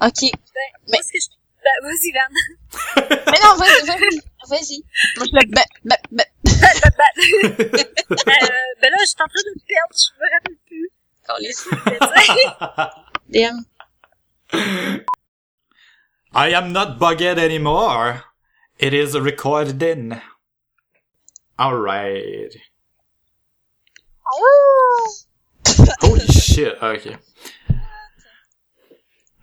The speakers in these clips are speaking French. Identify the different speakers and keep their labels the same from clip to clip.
Speaker 1: Ok.
Speaker 2: Ben,
Speaker 1: Mais-
Speaker 2: moi, ce que je... Ben, vas-y, Van.
Speaker 1: Mais non, vas-y, vas-y. Vas-y. Moi, je le ba, ba, ba.
Speaker 2: euh, ben là, je suis en train de me perdre, je me rappelle plus.
Speaker 1: Calisse.
Speaker 2: Mais tu sais,
Speaker 1: Damn.
Speaker 3: I am not bugged anymore. It is recording. Alright. Ah. Holy shit,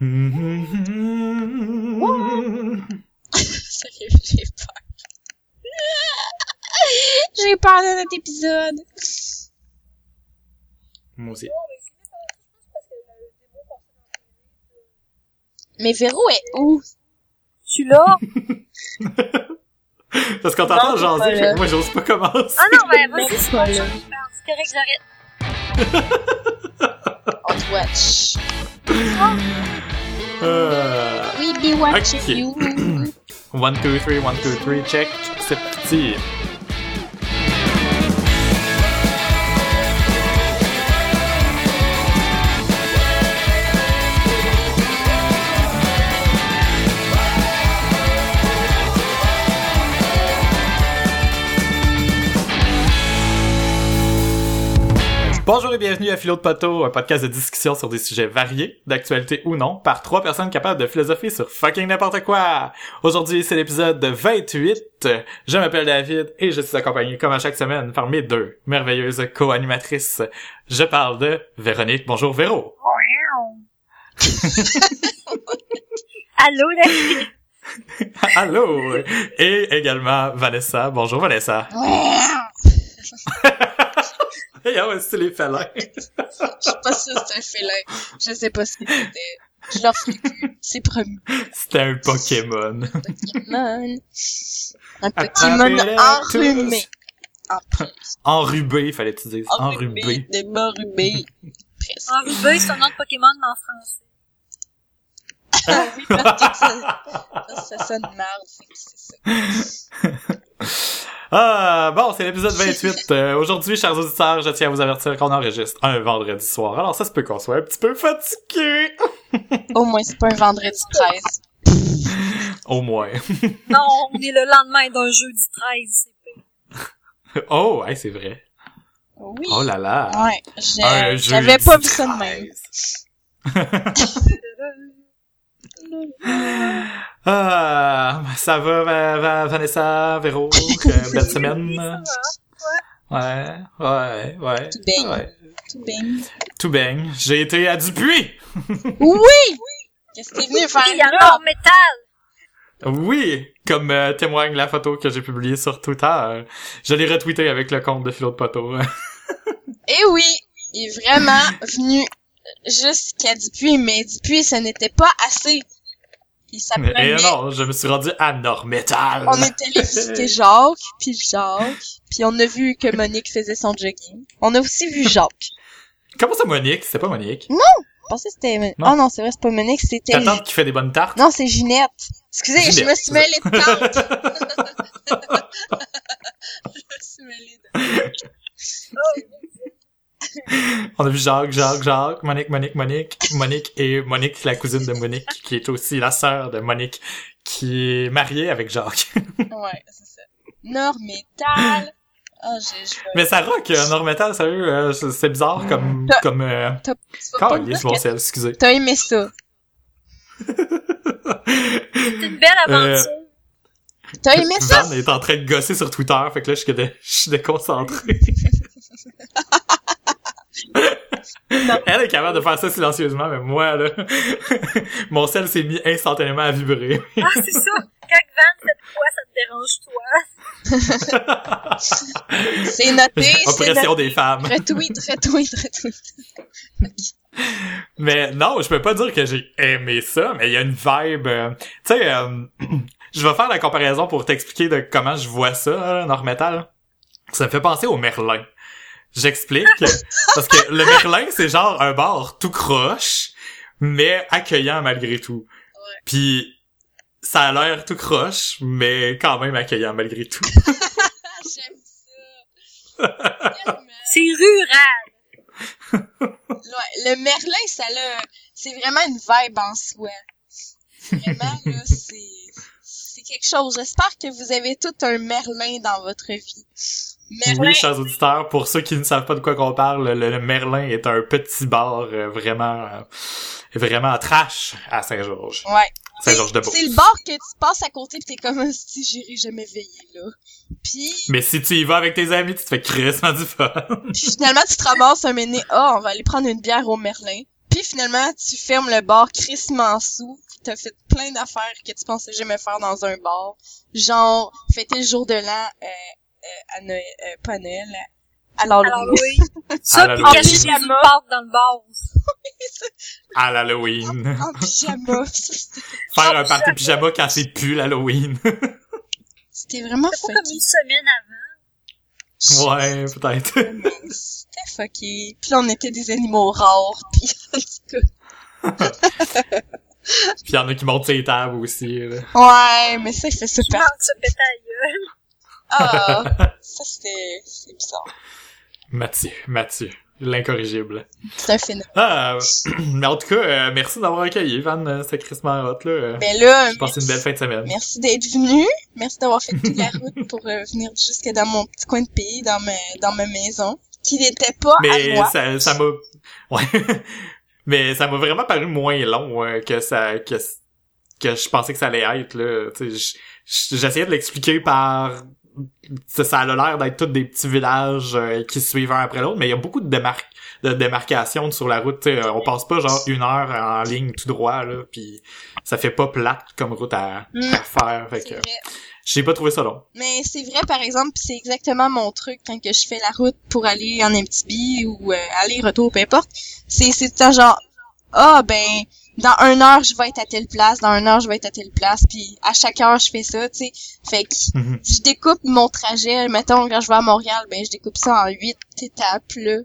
Speaker 1: j'ai peur. j'ai peur de notre épisode.
Speaker 3: Moi aussi.
Speaker 1: Mais Véro est où?
Speaker 2: je suis là.
Speaker 3: Parce qu'on t'entend jaser, moi j'ose pas commencer.
Speaker 2: Ah non, ben,
Speaker 1: Même
Speaker 2: vas-y. C'est correct, j'arrête.
Speaker 1: On Twitch. watch.
Speaker 3: Euh,
Speaker 1: We be watching
Speaker 3: Ok.
Speaker 1: you.
Speaker 3: One, two, three, one, two, three, check. C'est parti. Bonjour et bienvenue à Philo de Poteau, un podcast de discussion sur des sujets variés, d'actualité ou non, par trois personnes capables de philosopher sur fucking n'importe quoi. Aujourd'hui, c'est l'épisode 28. Je m'appelle David et je suis accompagné, comme à chaque semaine, par mes deux merveilleuses co-animatrices. Je parle de Véronique. Bonjour Véro.
Speaker 2: Allô, David?
Speaker 3: Allô. Et également Vanessa. Bonjour Vanessa. C'est les félins?
Speaker 1: Je suis pas que c'est un félin. Je sais pas ce que c'était. Je leur ferai plus. C'est promis.
Speaker 3: C'était un Pokémon.
Speaker 1: Pokémon. Un Pokémon enrhumé. En
Speaker 3: Enrubé, fallait-tu dire.
Speaker 1: enrhumé.
Speaker 3: Enrubé.
Speaker 1: Presque.
Speaker 2: Enrubé, c'est un nom de Pokémon, mais en français.
Speaker 1: Ah oui, parce que ça, ça, ça sonne que c'est ça.
Speaker 3: Ah, bon, c'est l'épisode 28. Euh, Aujourd'hui, chers auditeurs, je tiens à vous avertir qu'on enregistre un vendredi soir. Alors ça se peut qu'on soit un petit peu fatigué.
Speaker 1: Au moins, c'est pas un vendredi 13.
Speaker 3: Au moins.
Speaker 2: Non, on est le lendemain d'un jeudi 13. c'est pire.
Speaker 3: Oh, hey, c'est vrai.
Speaker 1: Oui.
Speaker 3: Oh là là.
Speaker 1: Ouais, j'avais pas vu ça de même.
Speaker 3: 13. Ah, ça va, Va- Va- Vanessa, Véro? Belle semaine? Ouais, ouais, ouais.
Speaker 1: Tout baigne.
Speaker 3: ouais.
Speaker 1: Tout bien.
Speaker 3: Tout baigne. J'ai été à Dupuis!
Speaker 1: Oui! Qu'est-ce que t'es venu faire
Speaker 2: Il y a
Speaker 1: là?
Speaker 2: un métal.
Speaker 3: Oui, comme euh, témoigne la photo que j'ai publiée sur Twitter. Je l'ai retweeté avec le compte de Philo de Poteau.
Speaker 1: Eh oui! Il est vraiment venu jusqu'à Dupuis, mais Dupuis, ce n'était pas assez. Il
Speaker 3: Et
Speaker 1: s'apprenait...
Speaker 3: non, je me suis rendu à Normétal.
Speaker 1: On est allé visiter Jacques, puis Jacques, puis on a vu que Monique faisait son jogging. On a aussi vu Jacques.
Speaker 3: Comment ça, Monique? C'est pas Monique?
Speaker 1: Je pensais que c'était...
Speaker 3: Non.
Speaker 1: Oh non, c'est vrai, c'est pas Monique, c'était...
Speaker 3: Ta tante qui fait des bonnes tartes?
Speaker 1: Non, c'est Ginette. Excusez, je me suis mêlée de tante. je me suis mêlée de...
Speaker 3: On a vu Jacques, Jacques, Jacques, Monique, Monique, Monique, Monique et Monique, la cousine de Monique, qui est aussi la sœur de Monique, qui est mariée avec Jacques.
Speaker 1: Ouais, c'est ça. Normétal. Ah, j'ai...
Speaker 3: Mais ça rock, euh, Normétal, sérieux, euh, c'est bizarre comme,
Speaker 1: T'as-
Speaker 3: comme, euh,
Speaker 1: T'as dire
Speaker 3: mon
Speaker 1: que
Speaker 3: sel, excusez.
Speaker 1: t'as aimé ça.
Speaker 2: C'est une belle aventure.
Speaker 1: T'as aimé ça?
Speaker 3: Van est en train de gosser sur Twitter, fait que là, je suis, dé- je suis déconcentré. Elle est capable de faire ça silencieusement, mais moi, là, mon sel s'est mis instantanément à vibrer.
Speaker 2: Ah, c'est ça. Quand Van fait quoi, ça te dérange, toi?
Speaker 1: C'est noté, c'est
Speaker 3: Oppression
Speaker 1: noté.
Speaker 3: des femmes.
Speaker 1: Retweet, retweet, retweet.
Speaker 3: Mais non, je peux pas dire que j'ai aimé ça, mais il y a une vibe. euh, tu sais, euh, je vais faire la comparaison pour t'expliquer de comment je vois ça, là, Normetal. Ça me fait penser au Merlin. J'explique. parce que le Merlin, c'est genre un bar tout croche, mais accueillant malgré tout. Puis ça a l'air tout croche, mais quand même accueillant malgré tout.
Speaker 1: J'aime ça.
Speaker 2: C'est rural.
Speaker 1: Ouais, le Merlin, ça l'a, c'est vraiment une vibe en soi. Vraiment, là, c'est, c'est quelque chose. J'espère que vous avez tout un Merlin dans votre vie. Merlin,
Speaker 3: Oui, chers auditeurs, pour ceux qui ne savent pas de quoi qu'on parle, le, le Merlin est un petit bar euh, vraiment euh, vraiment trash à Saint-Georges.
Speaker 1: ouais.
Speaker 3: Saint-Georges de
Speaker 1: C'est le bar que tu passes à côté pis t'es comme si j'irai jamais veiller, là. Puis,
Speaker 3: Mais si tu y vas avec tes amis, tu te fais crissement du fun.
Speaker 1: puis finalement, tu te ramasses un mené, ah, on va aller prendre une bière au Merlin. Puis finalement, tu fermes le bar crissement sous, pis t'as fait plein d'affaires que tu pensais jamais faire dans un bar. Genre, fêter le jour de l'an, euh, à Noël, euh, pas à Noël, à l'Halloween.
Speaker 2: Ça,
Speaker 3: À
Speaker 2: puis cacher des
Speaker 1: Pyjama.
Speaker 2: pâtes dans le bar aussi?
Speaker 3: À l'Halloween.
Speaker 1: en pyjama. Ça, C'était
Speaker 3: Faire un party pyjama quand c'est plus l'Halloween.
Speaker 1: c'était vraiment
Speaker 2: C'est pas comme
Speaker 1: fucké.
Speaker 2: une semaine avant.
Speaker 3: ouais, peut-être.
Speaker 1: C'était fucké. Puis là, on était des animaux rares. Puis en tout cas,
Speaker 3: Puis y en a qui montent ses tables aussi. Là.
Speaker 1: Ouais, mais ça, il fait super.
Speaker 2: manque se péter à gueule.
Speaker 1: Ah, ça, c'était... C'est bizarre.
Speaker 3: Mathieu, Mathieu. L'incorrigible.
Speaker 1: C'est un phénomène.
Speaker 3: Ah, euh, mais en tout cas, euh, merci d'avoir accueilli Van, euh, c'était Chris Marot, là. Euh,
Speaker 1: Mais là,
Speaker 3: J'ai passé une belle fin de semaine.
Speaker 1: merci d'être venu. Merci d'avoir fait toute la route pour euh, venir jusque dans mon petit coin de pays, dans ma, dans ma maison, qui n'était pas à
Speaker 3: Mais
Speaker 1: moi.
Speaker 3: ça, ça m'a, ouais. mais ça m'a vraiment paru moins long euh, que ça, que, que je pensais que ça allait être, là. J'essayais de l'expliquer par, ça, ça a l'air d'être tous des petits villages euh, qui se suivent un après l'autre, mais il y a beaucoup de démarques de démarcation sur la route. tu sais, on passe pas genre une heure en ligne tout droit là, puis ça fait pas plate comme route à,
Speaker 1: Mm.
Speaker 3: à faire. Fait que j'ai pas trouvé ça long.
Speaker 1: Mais c'est vrai, par exemple, pis c'est exactement mon truc quand que je fais la route pour aller en MTB ou euh, aller-retour, peu importe. C'est, c'est genre, ah, ben, dans une heure, je vais être à telle place, dans une heure, je vais être à telle place, puis à chaque heure, je fais ça, tu sais. Fait que
Speaker 3: Mhm.
Speaker 1: je découpe mon trajet, mettons, quand je vais à Montréal, ben, je découpe ça en huit étapes, là.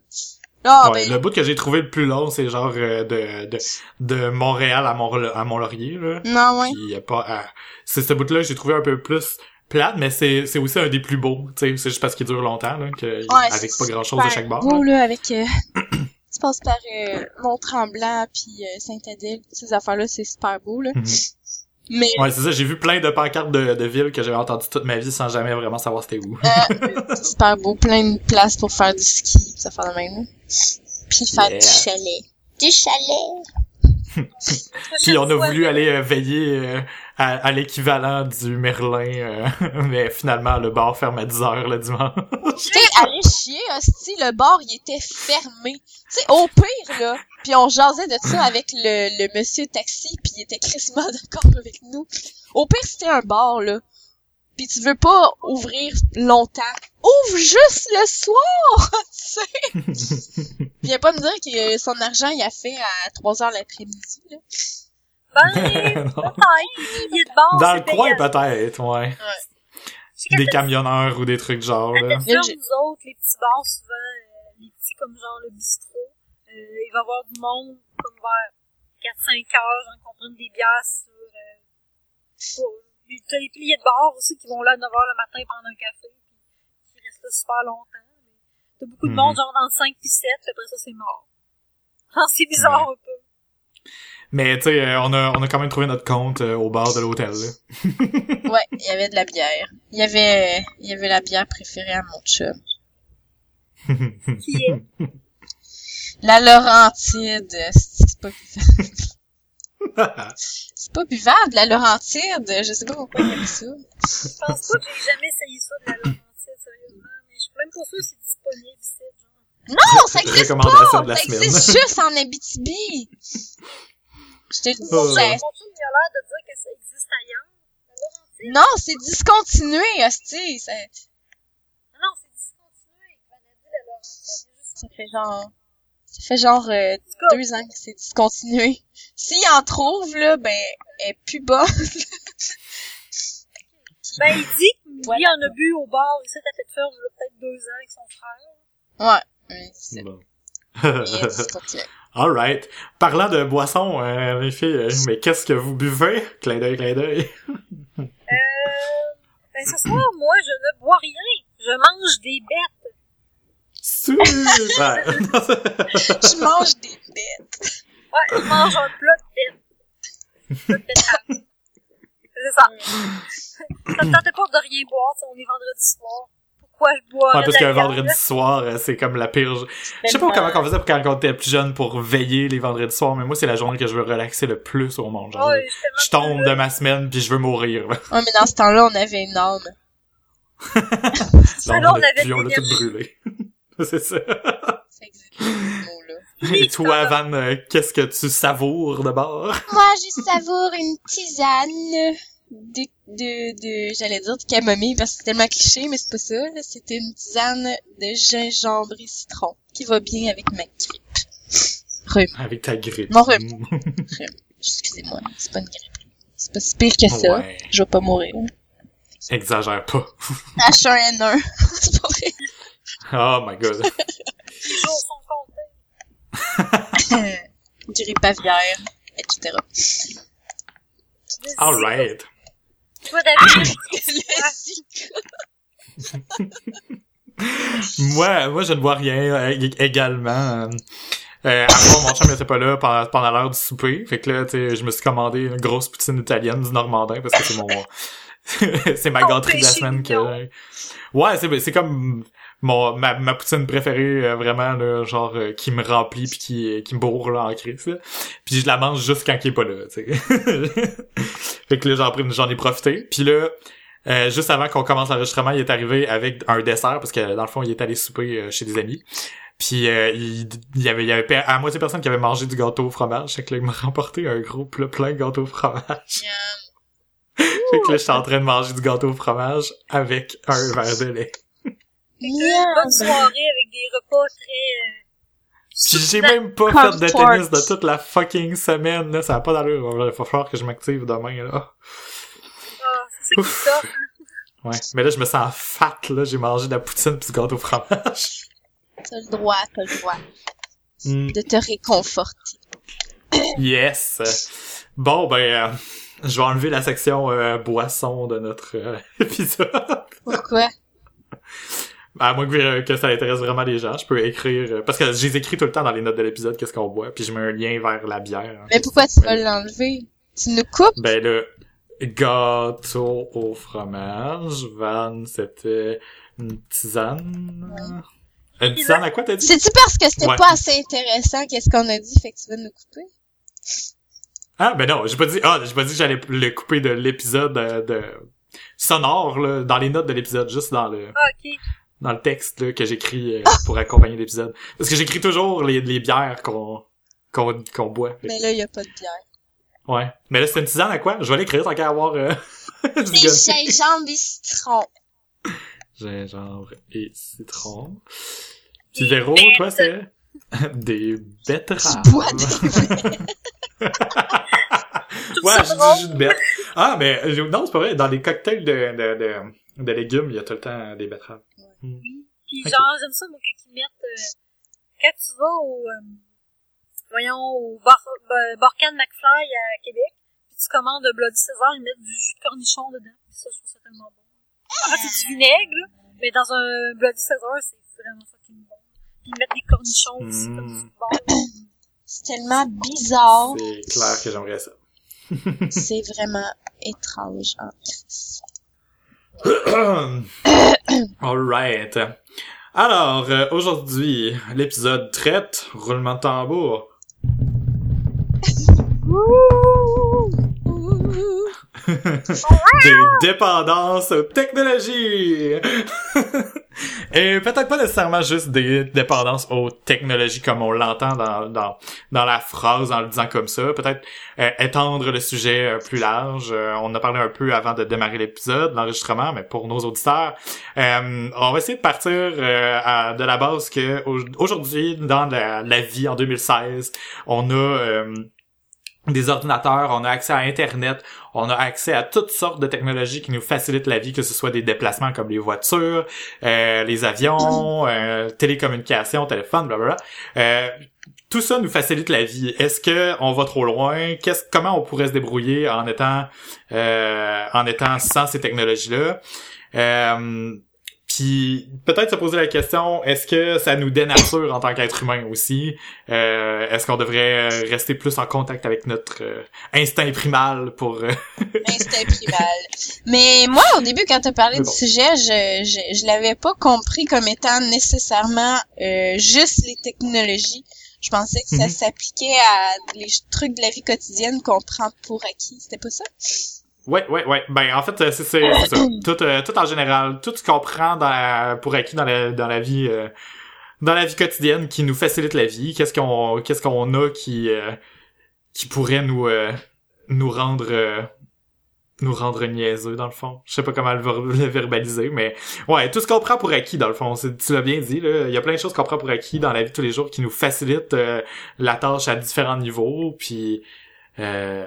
Speaker 3: Ouais,
Speaker 1: ben,
Speaker 3: le bout que j'ai trouvé le plus long, c'est genre euh, de, de de Montréal à Mont à Mont-Laurier là.
Speaker 1: non, ouais.
Speaker 3: Puis y a pas à- c'est ce bout-là que j'ai trouvé un peu plus plate, mais c'est c'est aussi un des plus beaux, tu sais, c'est juste parce qu'il dure longtemps là que avec pas grand-chose de chaque bord.
Speaker 1: beau,
Speaker 3: là.
Speaker 1: là, avec, euh, tu passes par, euh, Mont-Tremblant puis euh, Saint-Adèle, ces affaires-là, c'est super beau, là.
Speaker 3: Mhm.
Speaker 1: Mais,
Speaker 3: Ouais, c'est ça, j'ai vu plein de pancartes de, de villes que j'avais entendu toute ma vie sans jamais vraiment savoir c'était où.
Speaker 1: c'est super beau, plein de places pour faire du ski, ça fait de même. Puis faire
Speaker 3: Yeah.
Speaker 1: du chalet. Du chalet!
Speaker 3: Puis on a voulu aller euh, veiller euh, à, à l'équivalent du Merlin, euh, mais finalement le bar ferme à 10 heures le dimanche.
Speaker 1: Tu sais, aller chier, hostie, le bar, il était fermé. Tu sais, au pire, là, puis on jasait de ça avec le, le monsieur taxi, puis il était crissement d'accord avec nous. Au pire, c'était un bar, là, puis tu veux pas ouvrir longtemps. Ouvre juste le soir, tu sais! Viens pas me dire que son argent, il a fait à 3 heures l'après-midi, là.
Speaker 2: Ben,
Speaker 3: Non.
Speaker 2: peut-être. Les billets de
Speaker 3: Dans le coin peut-être, ouais.
Speaker 2: Qu'à
Speaker 3: Des camionneurs ou des trucs genre là.
Speaker 1: J'ai-
Speaker 2: nous autres, les petits bars, souvent, euh, les petits comme genre le bistrot, euh, il va y avoir du monde comme vers 4-5 heures, j'en comprends des bières sur... Euh, T'as les piliers de bar aussi qui vont là à 9 heures le matin prendre un café, puis qui restent là super longtemps. Mais T'as beaucoup de
Speaker 3: Mhm.
Speaker 2: monde genre dans le 5 puis 7, puis après ça c'est mort. Ah, c'est bizarre un peu.
Speaker 3: Mais tu sais, euh, on a on a quand même trouvé notre compte euh, au bar de l'hôtel. là.
Speaker 1: Ouais, il y avait de la bière. Il y avait, il y avait la bière préférée à mon chum.
Speaker 2: Qui est?
Speaker 1: La Laurentide, c'est pas buvable. C'est pas buvable, la Laurentide. Je sais pas pourquoi il aime ça.
Speaker 2: Je pense pas que j'ai jamais essayé ça de la Laurentide, sérieusement. Mais je suis même pas sûre que c'est disponible ici.
Speaker 1: Non, ça existe pas! Ça existe juste en Abitibi!
Speaker 2: Chum, il a l'air de dire que ça existe ailleurs.
Speaker 1: Non, c'est discontinué, hostie. Ça,
Speaker 2: Non, c'est discontinué. Il
Speaker 1: ça fait genre... Ça fait genre euh, deux ans que c'est discontinué. S'il en trouve, là, ben, elle est plus bonne.
Speaker 2: Ben, il dit qu'il
Speaker 1: Voilà.
Speaker 2: en a bu au bar ici à Tête-Ferme, il y a peut-être deux ans avec son frère.
Speaker 1: Ouais. mais c'est
Speaker 3: Bon.
Speaker 1: Discontinué.
Speaker 3: Alright. Parlant de boissons, euh, les filles, euh, mais qu'est-ce que vous buvez? Clin d'œil, clin d'œil.
Speaker 2: Euh, ben, ce soir, moi, je ne bois rien. Je mange des bêtes.
Speaker 3: Super!
Speaker 1: Je mange des bêtes.
Speaker 2: Ouais, je mange un plat de bêtes. C'est ça. Ça me tentait pas de rien boire, on est vendredi soir. Pourquoi je bois
Speaker 3: Ouais, parce qu'un vendredi soir, euh, c'est comme la pire... Je sais pas comment on faisait pour quand on était plus jeune pour veiller les vendredis soirs, mais moi, c'est la journée que je veux relaxer le plus au monde. Genre,
Speaker 2: Ouais,
Speaker 3: je tombe de ma semaine puis je veux mourir.
Speaker 1: Ouais, mais dans ce temps-là, on avait une âme.
Speaker 2: Non, on avait
Speaker 3: puis on l'a
Speaker 2: de
Speaker 3: tout
Speaker 2: l'énergie.
Speaker 3: brûlé. c'est ça.
Speaker 1: C'est exactement ce mot-là.
Speaker 3: Et toi, Van, euh, qu'est-ce que tu savoures de bord?
Speaker 1: Moi, je savoure une tisane de, de, de, j'allais dire de camomille parce que c'est tellement cliché, mais c'est pas ça. C'était une tisane de gingembre et citron qui va bien avec ma grippe. Rhume.
Speaker 3: Avec ta grippe.
Speaker 1: Mon rhume. Excusez-moi, c'est pas une grippe. C'est pas si pire que ça.
Speaker 3: Ouais.
Speaker 1: Je vais pas mourir.
Speaker 3: Exagère pas.
Speaker 1: H1N1. c'est pas vrai.
Speaker 3: Oh my god.
Speaker 2: Les jours sont comptés.
Speaker 1: Grippe aviaire, etc.
Speaker 3: Alright.
Speaker 2: Toi, David,
Speaker 1: Le Zika.
Speaker 3: Moi, moi, je ne vois rien euh, ég- également. Euh, euh, part, mon chum était pas là pendant, pendant l'heure du souper. Fait que là, tu je me suis commandé une grosse poutine italienne du Normandin parce que c'est mon... c'est ma gâterie de la semaine que... Ouais, c'est c'est comme mon ma, ma poutine préférée euh, vraiment là, genre euh, qui me remplit puis qui qui me bourre là en crise. là. Puis je la mange juste quand il est pas là, tu sais. fait que là j'en ai profité. Puis là euh, juste avant qu'on commence l'enregistrement, il est arrivé avec un dessert parce que dans le fond, il est allé souper euh, chez des amis. Puis euh, il, il y avait il y avait à moitié personne qui avait mangé du gâteau au fromage, fait que là il m'a remporté un gros plat plein de gâteau au fromage. fait que là j'étais en train de manger du gâteau au fromage avec un verre de lait.
Speaker 2: Bonne soirée avec des repas très... euh,
Speaker 3: Puis j'ai même pas fait de tennis de toute la fucking semaine, là. Ça a pas d'allure. Il va falloir que je m'active demain, là.
Speaker 2: Ah, c'est ça top.
Speaker 3: Ouais. Mais là, je me sens fat, là. J'ai mangé de la poutine pis du gâteau au fromage.
Speaker 1: T'as le droit, t'as le droit
Speaker 3: Mm,
Speaker 1: de te réconforter.
Speaker 3: yes. Bon, ben, euh, je vais enlever la section euh, boisson de notre euh, épisode.
Speaker 1: Pourquoi?
Speaker 3: À moins que, que ça intéresse vraiment les gens, je peux écrire... euh, parce que j'ai écrit tout le temps dans les notes de l'épisode qu'est-ce qu'on boit, puis je mets un lien vers la bière.
Speaker 1: Mais pourquoi tu vas l'enlever? Tu nous coupes?
Speaker 3: Ben le gâteau au fromage, Van, c'était une tisane. Une tisane à quoi t'as dit?
Speaker 1: C'est-tu parce que c'était
Speaker 3: Ouais.
Speaker 1: pas assez intéressant qu'est-ce qu'on a dit, fait que tu vas nous couper?
Speaker 3: Ah ben non, j'ai pas dit ah, j'ai pas dit que j'allais le couper de l'épisode de, de sonore là, dans les notes de l'épisode, juste dans le
Speaker 2: Ah, ok.
Speaker 3: Dans le texte là, que j'écris euh, pour accompagner l'épisode. Parce que j'écris toujours les, les bières qu'on qu'on qu'on boit.
Speaker 1: Mais là, y a pas de bière.
Speaker 3: Ouais. Mais là c'est une tisane à quoi? Je vais l'écrire tant qu'à avoir euh, du
Speaker 1: gingembre et citron.
Speaker 3: gingembre et citron. Puis Véro, toi, c'est des betteraves.
Speaker 1: Tu bois
Speaker 3: ouais,
Speaker 2: ça
Speaker 3: j'ai
Speaker 2: drôle.
Speaker 3: dit jus de bête. Ah, mais euh, non, c'est pas vrai. Dans les cocktails de, de, de, de légumes, il y a tout le temps des betteraves.
Speaker 2: Oui. Puis genre, j'aime ça, moi, quand ils mettent... euh, quand tu vas au... euh, voyons, au bar, Barcan McFly à Québec, puis tu commandes un Bloody César, ils mettent du jus de cornichon dedans. Puis ça, je trouve ça tellement bon. En fait, c'est du vinaigre, là, mais dans un Bloody César, c'est vraiment fucking bon. Puis ils mettent des cornichons aussi,
Speaker 3: Mm.
Speaker 2: comme c'est bon.
Speaker 1: C'est tellement bizarre.
Speaker 3: C'est clair que j'aimerais ça.
Speaker 1: C'est vraiment étrange. hein.
Speaker 3: Alright. Alors, euh, aujourd'hui, l'épisode traite, roulement de tambour, des dépendances aux technologies. Et peut-être pas nécessairement juste des dépendances aux technologies comme on l'entend dans, dans, dans la phrase en le disant comme ça. Peut-être euh, étendre le sujet euh, plus large. Euh, on a parlé un peu avant de démarrer l'épisode, l'enregistrement, mais pour nos auditeurs, euh, on va essayer de partir euh, à- de la base que au- aujourd'hui, dans la, la vie en 2016, on a... des ordinateurs, on a accès à Internet, on a accès à toutes sortes de technologies qui nous facilitent la vie, que ce soit des déplacements comme les voitures, euh, les avions, euh, télécommunications, téléphone, blablabla. Euh, tout ça nous facilite la vie. Est-ce que on va trop loin? Qu'est-ce, comment on pourrait se débrouiller en étant, euh, en étant sans ces technologies-là? Euh, Puis peut-être se poser la question est-ce que ça nous dénature en tant qu'être humain aussi? Euh, est-ce qu'on devrait rester plus en contact avec notre euh, instinct primal pour euh,
Speaker 1: instinct primal. Mais moi au début quand t'as parlé du sujet je je, je l'avais pas compris comme étant nécessairement euh, juste les technologies. Je pensais que ça
Speaker 3: Mhm.
Speaker 1: s'appliquait à les trucs de la vie quotidienne qu'on prend pour acquis. C'était pas ça?
Speaker 3: Ouais ouais ouais. Ben en fait euh, c'est ça. Tout euh, tout en général tout ce qu'on prend dans la- pour acquis dans la dans la vie euh, dans la vie quotidienne qui nous facilite la vie qu'est-ce qu'on qu'est-ce qu'on a qui euh, qui pourrait nous euh, nous rendre euh, nous rendre niaiseux dans le fond. Je sais pas comment le, ver- le verbaliser, mais ouais, tout ce qu'on prend pour acquis dans le fond, tu l'as bien dit là, il y a plein de choses qu'on prend pour acquis dans la vie de tous les jours qui nous facilitent euh, la tâche à différents niveaux, puis euh,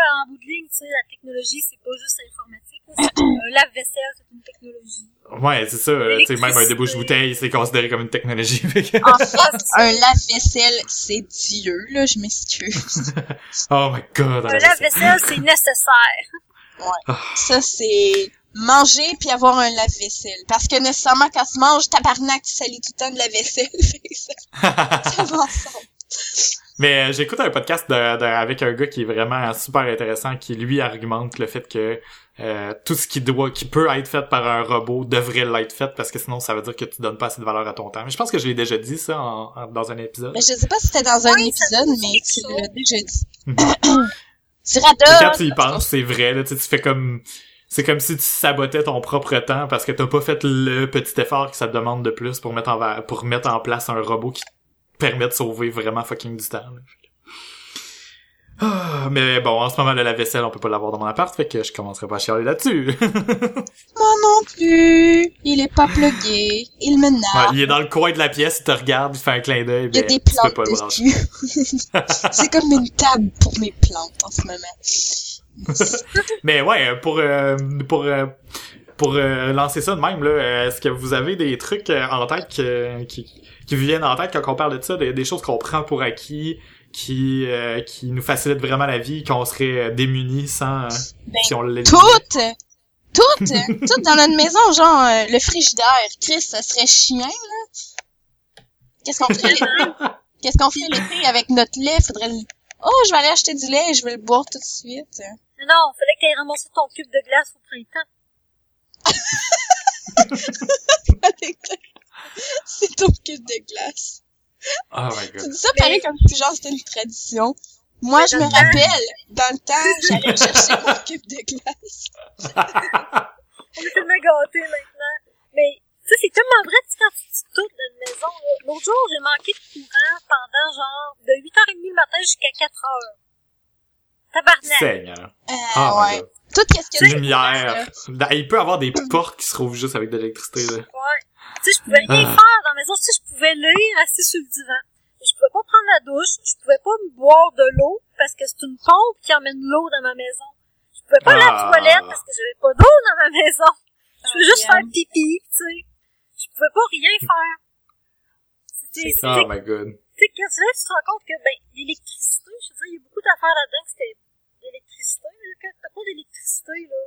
Speaker 2: Ouais, en bout de ligne, tu sais, la technologie, c'est pas juste informatique. là. C'est- Un lave-vaisselle, c'est une technologie.
Speaker 3: ouais, c'est ça, euh, tu sais même un débouche-bouteille, c'est considéré comme une technologie.
Speaker 1: en fait un lave-vaisselle c'est Dieu là je m'excuse
Speaker 3: oh my god.
Speaker 2: Un
Speaker 3: la vaisselle.
Speaker 2: lave-vaisselle, c'est nécessaire.
Speaker 1: Ça, c'est manger puis avoir un lave-vaisselle. Parce que nécessairement, quand tu manges, tabarnak, tu salis tout le temps de la vaisselle. Ça, ça va ensemble.
Speaker 3: Mais euh, j'écoute un podcast de, de- avec un gars qui est vraiment super intéressant, qui lui argumente le fait que euh, tout ce qui doit, qui peut être fait par un robot devrait l'être fait parce que sinon ça veut dire que tu donnes pas assez de valeur à ton temps. Mais je pense que je l'ai déjà dit ça en- en- dans un épisode.
Speaker 1: Mais je sais pas si c'était dans un épisode, mais tu l'as déjà dit.
Speaker 3: Mhm.
Speaker 1: tu
Speaker 3: Mais quand tu y penses, c'est vrai, là, tu sais, tu fais comme c'est comme si tu sabotais ton propre temps parce que t'as pas fait le petit effort que ça te demande de plus pour mettre en va- pour mettre en place un robot qui permet de sauver vraiment fucking du temps. là. Ah, mais bon, en ce moment, le lave-vaisselle, on peut pas l'avoir dans mon appart, fait que je commencerai pas à chialer là-dessus.
Speaker 1: Moi non plus. Il est pas plugué. Il me
Speaker 3: Ouais, il est dans le coin de la pièce, il te regarde, il fait un clin d'œil,
Speaker 1: Il y a
Speaker 3: ben,
Speaker 1: des
Speaker 3: tu peux
Speaker 1: plantes
Speaker 3: pas le brancher.
Speaker 1: dessus. c'est comme une table pour mes plantes en ce moment.
Speaker 3: Mais ouais, pour euh, pour euh, pour euh, lancer ça de même là, euh, est-ce que vous avez des trucs euh, en tête que- qui qui vous viennent en tête quand on parle de ça, des, des choses qu'on prend pour acquis, qui euh, qui nous facilitent vraiment la vie, qu'on serait euh, démunis sans euh,
Speaker 1: Ben,
Speaker 3: si on?
Speaker 1: Toutes! Toutes! Toutes dans notre maison, genre euh, le frigidaire. Chris, ça serait chiant, là. Qu'est-ce qu'on ferait l'été? Qu'est-ce qu'on ferait l'été avec notre lait? Faudrait le... Oh, je vais aller acheter du lait et je vais le boire tout de suite.
Speaker 2: Non, fallait que t'aies ramassé ton cube de glace au printemps.
Speaker 1: C'est ton cube de glace.
Speaker 3: Oh my
Speaker 1: Tu
Speaker 3: god.
Speaker 1: dis ça pareil comme si genre c'était une tradition. Moi, je me rappelle, dans le temps, j'allais chercher mon cube de glace.
Speaker 2: On est tellement gâtés maintenant. Mais, ça, c'est tellement vrai, quand tu dis tout dans une maison, là. L'autre jour, j'ai manqué de courant pendant, genre, de 8h30 le matin jusqu'à 4h. Tabarnak.
Speaker 3: Seigneur.
Speaker 1: Euh,
Speaker 3: Oh my
Speaker 1: ouais. Tout qu'est-ce que
Speaker 3: Lumière. Là, Il peut avoir des portes qui se trouvent juste avec de l'électricité là.
Speaker 2: Ouais. Tu sais, je pouvais rien
Speaker 3: Ah.
Speaker 2: faire dans la maison. Tu sais, je pouvais lire assis sur le divan. Je pouvais pas prendre la douche. Je pouvais pas me boire de l'eau parce que c'est une pompe qui emmène l'eau dans ma maison. Je pouvais pas aller à la
Speaker 3: Ah.
Speaker 2: toilette parce que j'avais pas d'eau dans ma maison. Je pouvais juste
Speaker 1: Ah,
Speaker 2: faire pipi, tu sais. Je pouvais pas rien faire. C'était,
Speaker 3: Oh my god.
Speaker 2: Tu sais, quand tu là, tu te rends compte que, ben, l'électricité, je veux dire, il y a beaucoup d'affaires là-dedans que c'était l'électricité, là. Quand t'as pas d'électricité, là.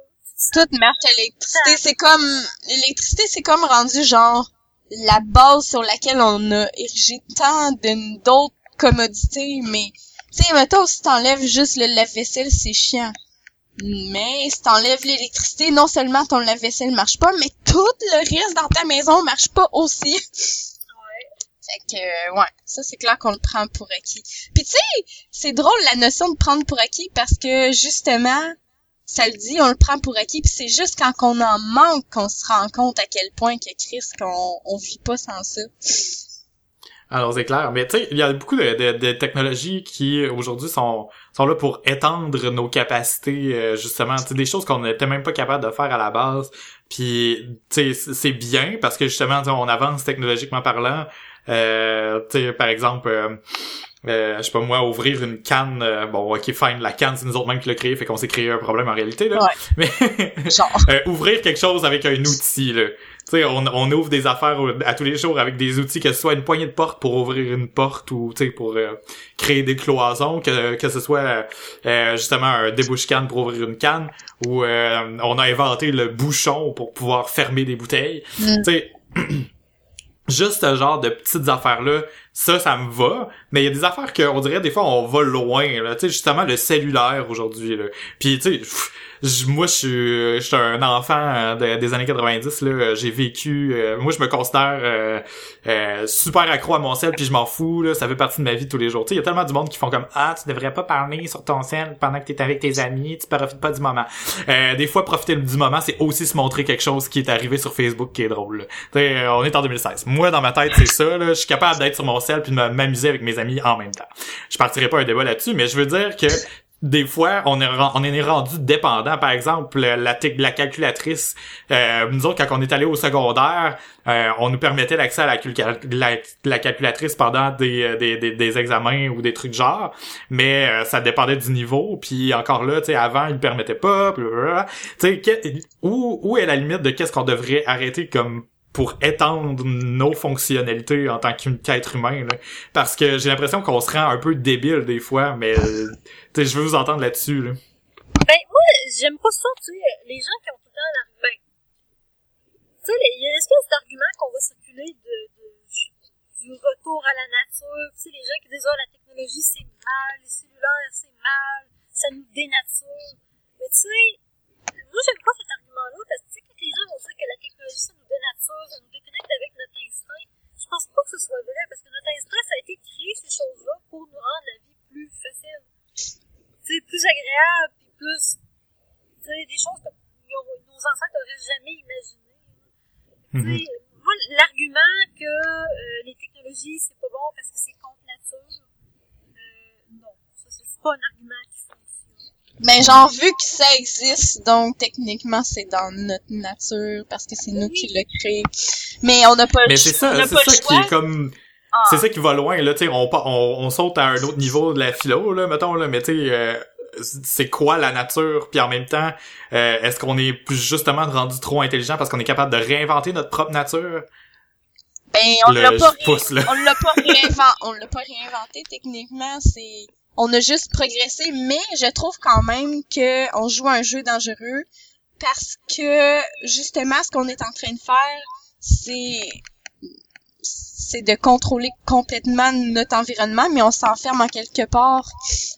Speaker 1: tout marche à l'électricité. C'est comme, l'électricité, c'est comme rendu genre la base sur laquelle on a érigé tant d'autres commodités, mais, tu sais, mettons, si t'enlèves juste le lave-vaisselle, c'est chiant. Mais si t'enlèves l'électricité, non seulement ton lave-vaisselle marche pas, mais tout le reste dans ta maison marche pas aussi. Fait que, euh, ouais, ça c'est clair qu'on le prend pour acquis. Puis tu sais, c'est drôle la notion de prendre pour acquis parce que justement, ça le dit, on le prend pour acquis, puis c'est juste quand on en manque qu'on se rend compte à quel point que Chris qu'on on vit pas sans ça.
Speaker 3: Alors c'est clair, mais tu sais, il y a beaucoup de, de- de technologies qui aujourd'hui sont sont là pour étendre nos capacités euh, justement, tu des choses qu'on n'était même pas capable de faire à la base. Puis tu sais, c'est bien parce que justement, on avance technologiquement parlant. Euh, par exemple, euh, euh, je sais pas moi, ouvrir une canne, euh, bon, ok, fine, la canne, c'est nous autres mêmes qui l'a créé, fait qu'on s'est créé un problème en réalité, là.
Speaker 1: Ouais.
Speaker 3: Mais,
Speaker 1: Genre.
Speaker 3: euh, ouvrir quelque chose avec un outil, là. Tu sais, on, on ouvre des affaires à tous les jours avec des outils, que ce soit une poignée de porte pour ouvrir une porte ou, tu sais, pour créer des cloisons, que, que ce soit euh, justement un débouche-canne pour ouvrir une canne, ou euh, on a inventé le bouchon pour pouvoir fermer des bouteilles.
Speaker 1: Mm.
Speaker 3: Tu sais, juste ce genre de petites affaires-là, ça, ça me va. Mais il y a des affaires qu'on dirait des fois on va loin. Là. Tu sais, justement, le cellulaire aujourd'hui. Là. Puis tu sais, moi, je suis, je suis un enfant euh, de- des années 90. Là. J'ai vécu... euh, moi, je me considère euh, euh, super accro à mon sel, puis je m'en fous. Là. Ça fait partie de ma vie tous les jours. Tu sais, il y a tellement du monde qui font comme « Ah, tu devrais pas parler sur ton sel pendant que t'es avec tes amis. Tu profites pas du moment. Euh, des fois, profiter du moment, c'est aussi se montrer quelque chose qui est arrivé sur Facebook qui est drôle. Tu sais, euh, on est en 2016. Moi, dans ma tête, c'est ça. Là. Je suis capable d'être sur mon puis de m'amuser avec mes amis en même temps. Je partirai pas un débat là-dessus, mais je veux dire que des fois, on est, est rendu dépendant. Par exemple, la, calculatrice, euh, nous autres, quand on est allé au secondaire, euh, on nous permettait l'accès à la, calcul- la, la calculatrice pendant des, euh, des, examens ou des trucs genre, mais euh, ça dépendait du niveau. Puis encore là, tu avant, ils le permettaient pas. Tu sais, où est la limite de qu'est-ce qu'on devrait arrêter comme pour étendre nos fonctionnalités en tant qu'être humain là. parce que j'ai l'impression qu'on se rend un peu débile des fois mais je veux vous entendre là-dessus là.
Speaker 2: Ben, moi, j'aime pas ça, tu sais, les gens qui ont tout le temps l'argument. Tu sais, il y a une espèce d'argument qu'on va circuler de, de, du retour à la nature. Tu sais, les gens qui disent, ah, la technologie, c'est mal, les cellulaires, c'est mal, ça nous dénature. Mais tu sais, moi, j'aime pas cet argument-là, parce que tu les gens vont dire que la technologie, ça nous dénature, ça nous déconnecte avec notre instinct, je pense pas que ce soit vrai, parce que notre instinct, ça a été créé, ces choses-là, pour nous rendre la vie plus facile. Sais, plus agréable, puis plus sais, des choses que nos ancêtres n'auraient jamais imaginées.
Speaker 3: Mhm.
Speaker 2: Moi, l'argument que euh, les technologies, c'est pas bon parce que c'est contre nature, euh, non, ça, c'est pas un argument qui fonctionne.
Speaker 1: Ben, genre, vu que ça existe, donc techniquement, c'est dans notre nature, parce que c'est nous qui le créé. Mais on n'a pas
Speaker 3: mais
Speaker 1: le
Speaker 3: c'est ça c'est ça qui est comme
Speaker 1: Ah.
Speaker 3: c'est ça qui va loin là tu sais on, on on saute à un autre niveau de la philo là mettons là mais tu sais euh, c'est quoi la nature? Puis en même temps euh, est-ce qu'on est plus justement rendu trop intelligent parce qu'on est capable de réinventer notre propre nature?
Speaker 1: Ben, on l'a pas,
Speaker 3: je pousse, là.
Speaker 1: on l'a pas réinventé, on l'a pas réinventé techniquement, c'est, on a juste progressé, mais je trouve quand même que on joue un jeu dangereux parce que, justement, ce qu'on est en train de faire, c'est, c'est de contrôler complètement notre environnement, mais on s'enferme en quelque part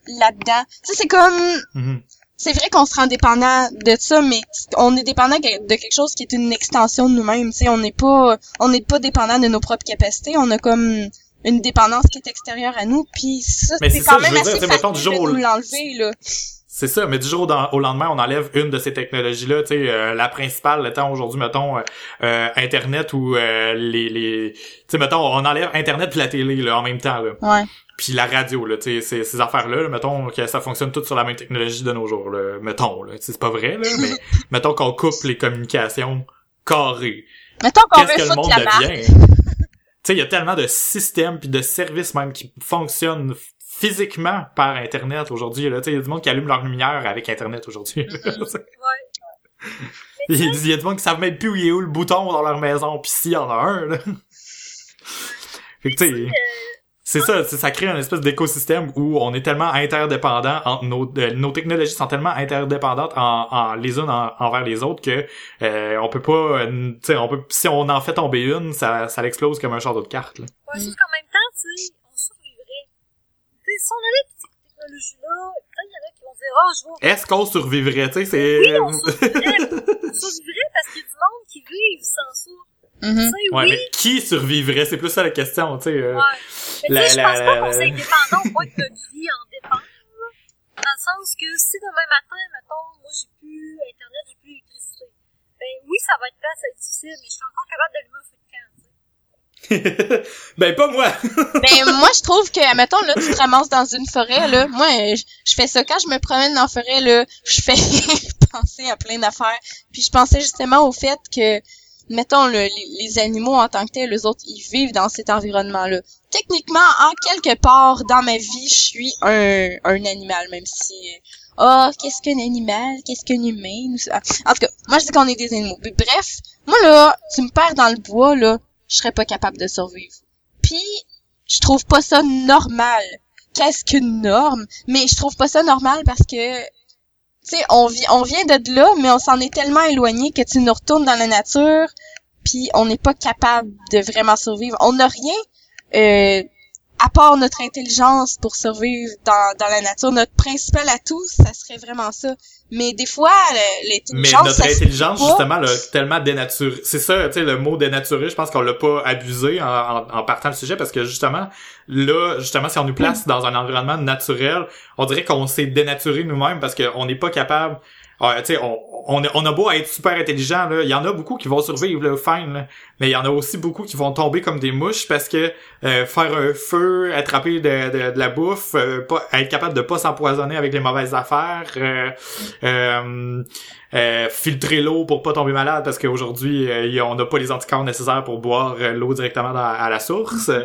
Speaker 1: là-dedans. Tu sais, c'est comme,
Speaker 3: Mhm.
Speaker 1: c'est vrai qu'on se rend dépendant de ça, mais on est dépendant de quelque chose qui est une extension de nous-mêmes. Tu sais, on n'est pas, on n'est pas dépendant de nos propres capacités. On a comme une dépendance qui est extérieure à nous. Puis ça,
Speaker 3: Mais
Speaker 1: c'est quand
Speaker 3: ça, je
Speaker 1: même
Speaker 3: veux dire,
Speaker 1: assez
Speaker 3: mettons, du
Speaker 1: facile de nous l'enlever là.
Speaker 3: C'est ça, mais du jour au, lendemain, on enlève une de ces technologies-là, tu sais, euh, la principale étant aujourd'hui, mettons, euh, euh, Internet ou euh, les... les tu sais, mettons, on enlève Internet puis la télé, là, en même temps, là.
Speaker 1: Ouais.
Speaker 3: Puis la radio, là, tu sais, ces, ces affaires-là, là, mettons que ça fonctionne tout sur la même technologie de nos jours, là. Mettons, là, c'est pas vrai, là, mais mettons qu'on coupe les communications carrées.
Speaker 1: Mettons qu'on
Speaker 3: Qu'est-ce
Speaker 1: veut
Speaker 3: que le monde
Speaker 1: la
Speaker 3: devient? Tu sais, il y a tellement de systèmes puis de services même qui fonctionnent physiquement par Internet aujourd'hui. Là, tu sais, il y a du monde qui allume leur lumière avec Internet aujourd'hui.
Speaker 2: Ouais.
Speaker 3: il, y a, il y a du monde qui savent même plus où il est où le bouton dans leur maison, puis s'il y en a un. Là. fait que tu sais, c'est ça, c'est- ça crée un espèce d'écosystème où on est tellement interdépendants entre nos euh, nos technologies sont tellement interdépendantes en, en les unes en- envers les autres que euh, on peut pas euh, tu sais on peut si on en fait tomber une ça ça l'explose comme un château de cartes là.
Speaker 2: Ouais, sauf qu'en même temps, tu sais, on survivrait. Si on avait toutes ces technologies-là, peut-être y en a qui vont dire, oh, je vais
Speaker 3: Est-ce qu'on survivrait tu sais c'est
Speaker 2: Oui, on survivrait. on survivrait parce qu'il y a du monde qui vit sans ça. Tu sais,
Speaker 3: ouais
Speaker 2: oui.
Speaker 3: mais qui survivrait? C'est plus ça la question tu sais euh,
Speaker 2: Ouais. Mais
Speaker 3: la-
Speaker 2: je
Speaker 3: la-
Speaker 2: pense pas qu'on soit indépendant au point que notre vie en dépend. là. Dans le sens que si demain matin, mettons, moi j'ai plus Internet, j'ai plus l'électricité, ben oui, ça va être plate, ça va être difficile, mais je suis encore capable d'allumer un feu de camp, tu sais.
Speaker 3: ben pas moi
Speaker 1: Ben moi je trouve que mettons là tu te ramasses dans une forêt là, moi euh, je je fais ça quand je me promène dans la forêt là, je fais penser à plein d'affaires. Puis je pensais justement au fait que mettons, le- les, animaux en tant que tels, les autres, ils vivent dans cet environnement-là. Techniquement, en quelque part, dans ma vie, je suis un, un animal, même si... Ah, qu'est-ce qu'un animal? Qu'est-ce qu'un humain? En tout cas, moi, je dis qu'on est des animaux. Mais bref, moi, là, tu me perds dans le bois, là, je serais pas capable de survivre. Puis, je trouve pas ça normal. Qu'est-ce qu'une norme? Mais je trouve pas ça normal parce que tu sais, on, vi- on vient de là, mais on s'en est tellement éloigné que tu nous retournes dans la nature, puis on n'est pas capable de vraiment survivre. On n'a rien euh, à part notre intelligence pour survivre dans, dans la nature. Notre principal atout, ça serait vraiment ça. Mais des fois, le-
Speaker 3: Mais
Speaker 1: l'intelligence,
Speaker 3: notre
Speaker 1: ça
Speaker 3: intelligence, justement, là, tellement dénaturé. C'est ça, tu sais, le mot dénaturé, je pense qu'on l'a pas abusé en, en, en partant le sujet parce que justement, là, justement, si on nous place dans un environnement naturel, on dirait qu'on s'est dénaturé nous-mêmes parce qu'on n'est pas capable. Ah, tu sais, on, on, a- on a beau être super intelligent, là, il y en a beaucoup qui vont survivre, là, fine, là. mais il y en a aussi beaucoup qui vont tomber comme des mouches parce que euh, faire un feu, attraper de, de, de la bouffe, euh, pas, être capable de pas s'empoisonner avec les mauvaises affaires, euh, euh, euh, filtrer l'eau pour pas tomber malade parce qu'aujourd'hui euh, on n'a pas les anticorps nécessaires pour boire l'eau directement dans- à la source. Euh,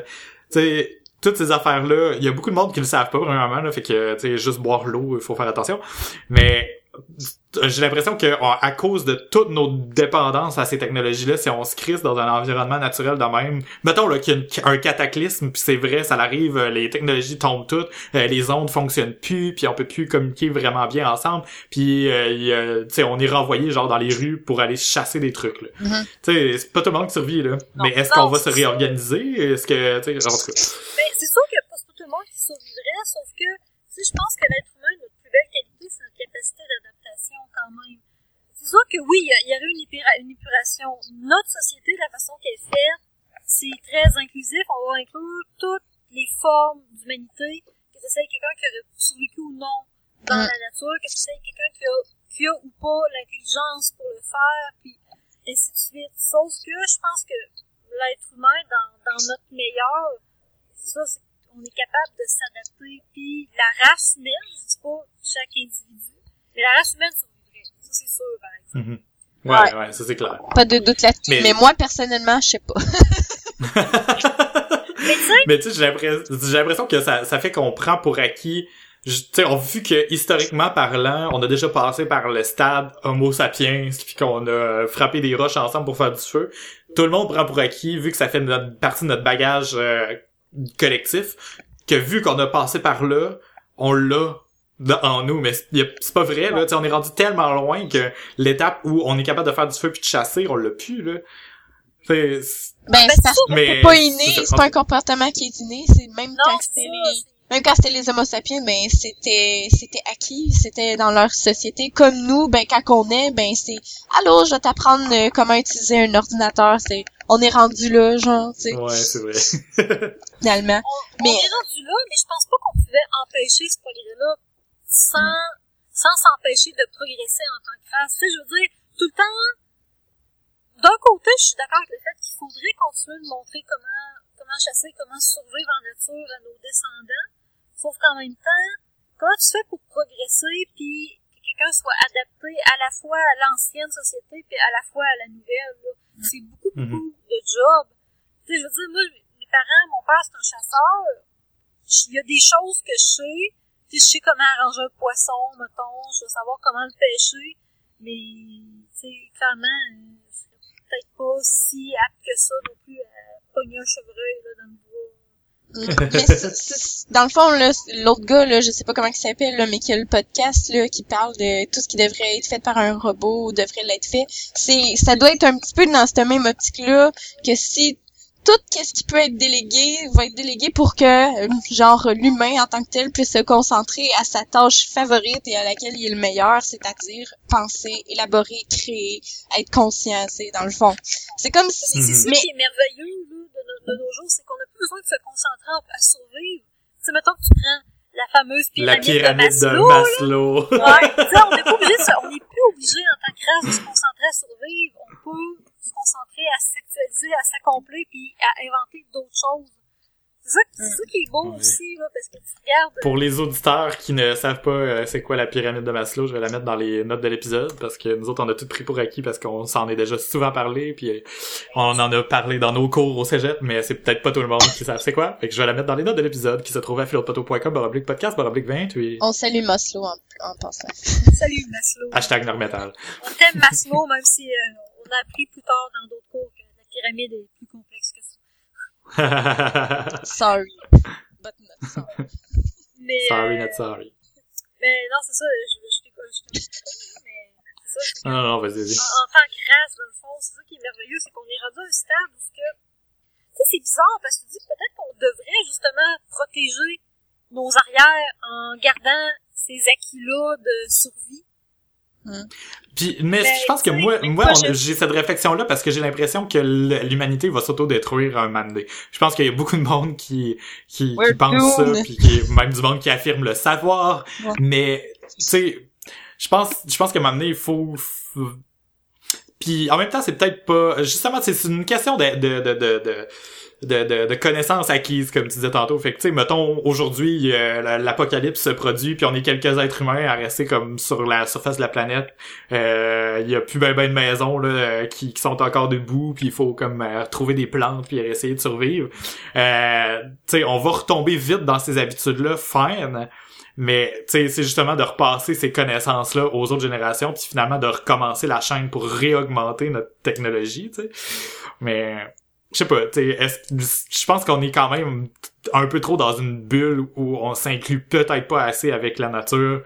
Speaker 3: tu sais, toutes ces affaires là, il y a beaucoup de monde qui le savent pas vraiment là, fait que tu sais juste boire l'eau, il faut faire attention. Mais j'ai l'impression que euh, à cause de toutes nos dépendances à ces technologies-là, si on se crisse dans un environnement naturel de même, mettons là, qu'il y a une- un cataclysme, puis c'est vrai, ça arrive, euh, les technologies tombent toutes, euh, les ondes fonctionnent plus, puis on peut plus communiquer vraiment bien ensemble, puis euh, tu sais, on est renvoyé genre dans les rues pour aller chasser des trucs. Là.
Speaker 1: Mhm.
Speaker 3: Tu sais, c'est pas tout le monde qui survit là.
Speaker 2: Non.
Speaker 3: Mais est-ce qu'on va se réorganiser? Est-ce que tu sais, en tout cas,
Speaker 2: Mais c'est sûr que pas tout le monde qui survivrait, sauf que, sais, je pense que l'être humain, notre plus belle qualité, notre capacité d'adaptation quand même. C'est sûr que oui, il y, a- y aurait une, épura- une épuration. Notre société, la façon qu'elle est faite, c'est très inclusif. On va inclure toutes les formes d'humanité, que ce soit quelqu'un qui aurait survécu ou non dans
Speaker 1: Mm.
Speaker 2: la nature, que ce soit quelqu'un qui a, qui a ou pas l'intelligence pour le faire, puis ainsi de suite. Sauf que je pense que l'être humain, dans, dans notre meilleur, ça, c'est on est capable de s'adapter. Puis la race humaine, je dis pas chaque individu, mais la race humaine survivrait. Ça, c'est sûr, par exemple.
Speaker 3: mhm. ouais, ouais, ça c'est clair.
Speaker 1: Pas de doute là-dessus.
Speaker 3: Mais-
Speaker 1: Mais... moi, personnellement, je sais pas.
Speaker 2: Mais tu sais,
Speaker 3: j'ai l'impression, que ça, ça fait qu'on prend pour acquis. Tu sais, on vu que historiquement parlant, on a déjà passé par le stade Homo sapiens, puis qu'on a frappé des roches ensemble pour faire du feu. Tout le monde prend pour acquis, vu que ça fait notre, partie de notre bagage euh, collectif, que vu qu'on a passé par là, on l'a dans- en nous. Mais c'est y a- c'est pas vrai, là. On est rendu tellement loin que l'étape où on est capable de faire du feu puis de chasser, on l'a plus, là. Sais,
Speaker 1: Ben,
Speaker 2: Ben,
Speaker 1: c'est
Speaker 3: mais
Speaker 1: c'est pas inné,
Speaker 3: c'est ça.
Speaker 1: c'est pas un comportement qui est inné, c'est même
Speaker 2: non,
Speaker 1: quand
Speaker 2: c'est
Speaker 1: c'était
Speaker 2: ça,
Speaker 1: les...
Speaker 2: c'est-
Speaker 1: Même quand c'était les homo sapiens, ben c'était c'était acquis, c'était dans leur société. Comme nous, ben quand on est, ben c'est allô, je vais t'apprendre euh, comment utiliser un ordinateur. C'est on est rendu là, genre, tu sais,
Speaker 3: ouais, c'est vrai.
Speaker 1: finalement.
Speaker 2: on,
Speaker 1: Mais-
Speaker 2: on est rendu là, mais je pense pas qu'on pouvait empêcher ce progrès-là sans, sans s'empêcher de progresser en tant que race. Tu sais, je veux dire, tout le temps, d'un côté, je suis d'accord avec le fait qu'il faudrait continuer de montrer comment, comment chasser, comment survivre en nature à nos descendants. Sauf qu'en même temps, comment tu fais pour progresser puis quelqu'un soit adapté à la fois à l'ancienne société puis à la fois à la nouvelle, là? C'est beaucoup, beaucoup de job. Tu sais, je veux dire, moi, mes parents, mon père, c'est un chasseur. Il y a des choses que je sais. Tu sais, je sais comment arranger un poisson, mettons. Je veux savoir comment le pêcher. Mais, tu sais, clairement, euh, je serais peut-être pas si apte que ça non plus à pogner un chevreuil, là, dans le bois.
Speaker 1: Dans le fond, là, l'autre gars, là, je sais pas comment il s'appelle, mais qui a le podcast, là, qui parle de tout ce qui devrait être fait par un robot ou devrait l'être fait. C'est, ça doit être un petit peu dans cette même optique-là que si tout ce qui peut être délégué va être délégué pour que, genre, l'humain en tant que tel puisse se concentrer à sa tâche favorite et à laquelle il est le meilleur, c'est-à-dire penser, élaborer, créer, être conscient, c'est dans le fond. C'est comme si,
Speaker 2: C'est qui est merveilleux de, nos- de nos jours, c'est qu'on n'a plus besoin de se concentrer à, survivre. Tu sais, mettons que tu prends la fameuse
Speaker 3: La
Speaker 2: pyramide,
Speaker 3: pyramide
Speaker 2: de
Speaker 3: de
Speaker 2: Maslow, là. Ouais, tu sais, on n'est pas obligé de se- on n'est plus obligé en tant que race de se concentrer à survivre. On peut se concentrer à s'actualiser, à s'accomplir, puis à inventer d'autres choses. C'est ça, c'est ça qui est beau
Speaker 3: Ouais.
Speaker 2: aussi, là, parce que tu regardes...
Speaker 3: Pour les auditeurs qui ne savent pas euh, c'est quoi la pyramide de Maslow, je vais la mettre dans les notes de l'épisode parce que nous autres on a tout pris pour acquis parce qu'on s'en est déjà souvent parlé puis euh, on en a parlé dans nos cours au cégep mais c'est peut-être pas tout le monde qui savent c'est quoi. Fait que je vais la mettre dans les notes de l'épisode qui se trouve à philopoteau.com baroblique podcast baroblique 28
Speaker 1: On salue Maslow en, en passant.
Speaker 2: Salut Maslow.
Speaker 3: hashtag Normetal.
Speaker 2: On t'aime Maslow, même si euh, on a appris plus tard dans d'autres cours que la pyramide est plus complexe que ça.
Speaker 1: Sorry. But not sorry.
Speaker 2: Mais,
Speaker 3: sorry
Speaker 2: euh,
Speaker 3: not sorry.
Speaker 2: mais non, c'est ça, je, je, je, je, mais c'est ça,
Speaker 3: Non, non, non, vas-y, vas-y.
Speaker 2: en, tant que race, dans le fond, c'est ça qui est merveilleux, c'est qu'on est rendu à un stade où que, tu sais, c'est bizarre parce que tu dis peut-être qu'on devrait justement protéger nos arrières en gardant ces acquis-là de survie.
Speaker 3: Puis, mais
Speaker 2: Ben,
Speaker 3: je pense que moi, moi, j'ai cette réflexion-là parce que j'ai l'impression que l'humanité va s'auto-détruire un moment donné. Je pense qu'il y a beaucoup de monde qui, qui, qui pense ça, puis qui, même du monde qui affirme le savoir.
Speaker 1: Ouais.
Speaker 3: Mais, tu sais, je pense, je pense qu'à un moment donné, il faut, puis en même temps, c'est peut-être pas, justement, c'est c'est une question de, de, de, de, de de, de, de connaissances acquises, comme tu disais tantôt. Fait que, tu sais, mettons, aujourd'hui, euh, la- l'apocalypse se produit, puis on est quelques êtres humains à rester comme sur la surface de la planète. Euh, Il y a plus ben ben de maisons là, euh, qui, qui sont encore debout, puis il faut comme euh, trouver des plantes, puis essayer de survivre. Euh, tu sais, on va retomber vite dans ces habitudes-là, fine. Mais c'est justement de repasser ces connaissances-là aux autres générations, puis finalement de recommencer la chaîne pour réaugmenter notre technologie, tu sais. Mais je sais pas, tu sais, je pense qu'on est quand même un peu trop dans une bulle où on s'inclut peut-être pas assez avec la nature.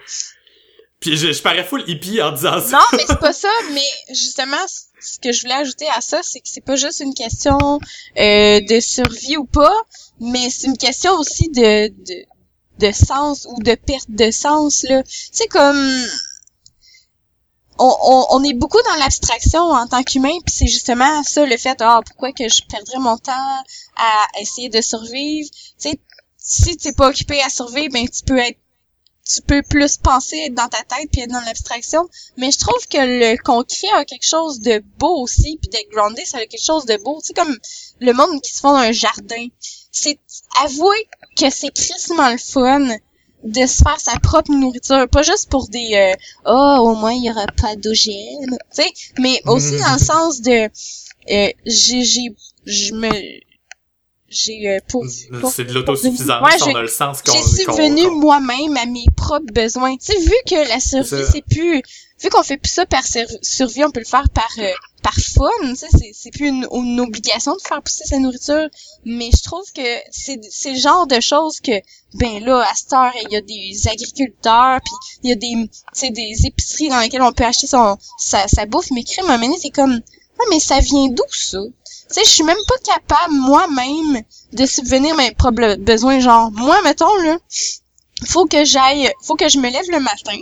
Speaker 3: Puis je, je parais full hippie en disant ça.
Speaker 1: Non, mais c'est pas ça. Mais justement, ce que je voulais ajouter à ça, c'est que c'est pas juste une question euh, de survie ou pas, mais c'est une question aussi de, de de sens ou de perte de sens là. C'est comme on, est beaucoup dans l'abstraction en tant qu'humain, puis c'est justement ça le fait ah pourquoi que je perdrais mon temps à essayer de survivre? Tu sais, si t'es pas occupé à survivre, ben tu peux être tu peux plus penser être dans ta tête puis être dans l'abstraction. Mais je trouve que le concret a quelque chose de beau aussi puis d'être groundé ça a quelque chose de beau. Tu sais comme le monde qui se font un jardin. C'est avouer que c'est crissement le fun de se faire sa propre nourriture. Pas juste pour des euh, oh au moins il y aura pas d'OGM tu sais mais aussi dans le sens de euh, j'ai j'ai je me j'ai euh, pour, pour
Speaker 3: C'est de l'autosuffisance,
Speaker 1: Ouais,
Speaker 3: a le sens qu'on...
Speaker 1: j'ai subvenu moi-même à mes propres besoins? Tu sais, vu que la survie,
Speaker 3: c'est
Speaker 1: plus... Vu qu'on fait plus ça par sur- survie, on peut le faire par euh, par fun, c'est- c'est plus une, obligation de faire pousser sa nourriture. Mais je trouve que c'est c'est le genre de choses que, ben là, à cette heure, il y a des agriculteurs, puis il y a des, sais, des épiceries dans lesquelles on peut acheter son sa, sa bouffe. Mais crème, à c'est comme... Ah, mais ça vient d'où, ça? Tu sais, je suis même pas capable, moi-même, de subvenir mes propres besoins. Genre, moi, mettons, là, faut que j'aille, faut que je me lève le matin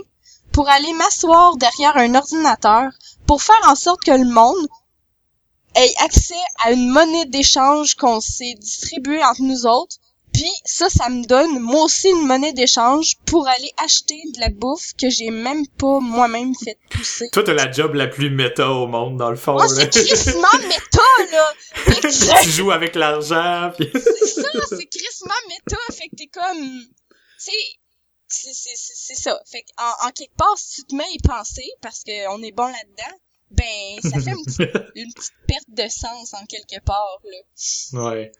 Speaker 1: pour aller m'asseoir derrière un ordinateur pour faire en sorte que le monde ait accès à une monnaie d'échange qu'on s'est distribuée entre nous autres. Puis ça, ça me donne moi aussi une monnaie d'échange pour aller acheter de la bouffe que j'ai même pas moi-même fait pousser.
Speaker 3: Toi, t'as la job la plus méta au monde, dans le fond.
Speaker 1: Moi, c'est crissement méta, là! Que-
Speaker 3: tu joues avec l'argent, puis...
Speaker 1: c'est ça, c'est crissement méta, fait que t'es comme, tu sais, c'est, c'est, c'est, c'est ça. Fait en, en quelque part, si tu te mets à y penser, parce qu'on est bon là-dedans, ben, ça fait une petite, une petite perte de sens en quelque part, là.
Speaker 3: Ouais.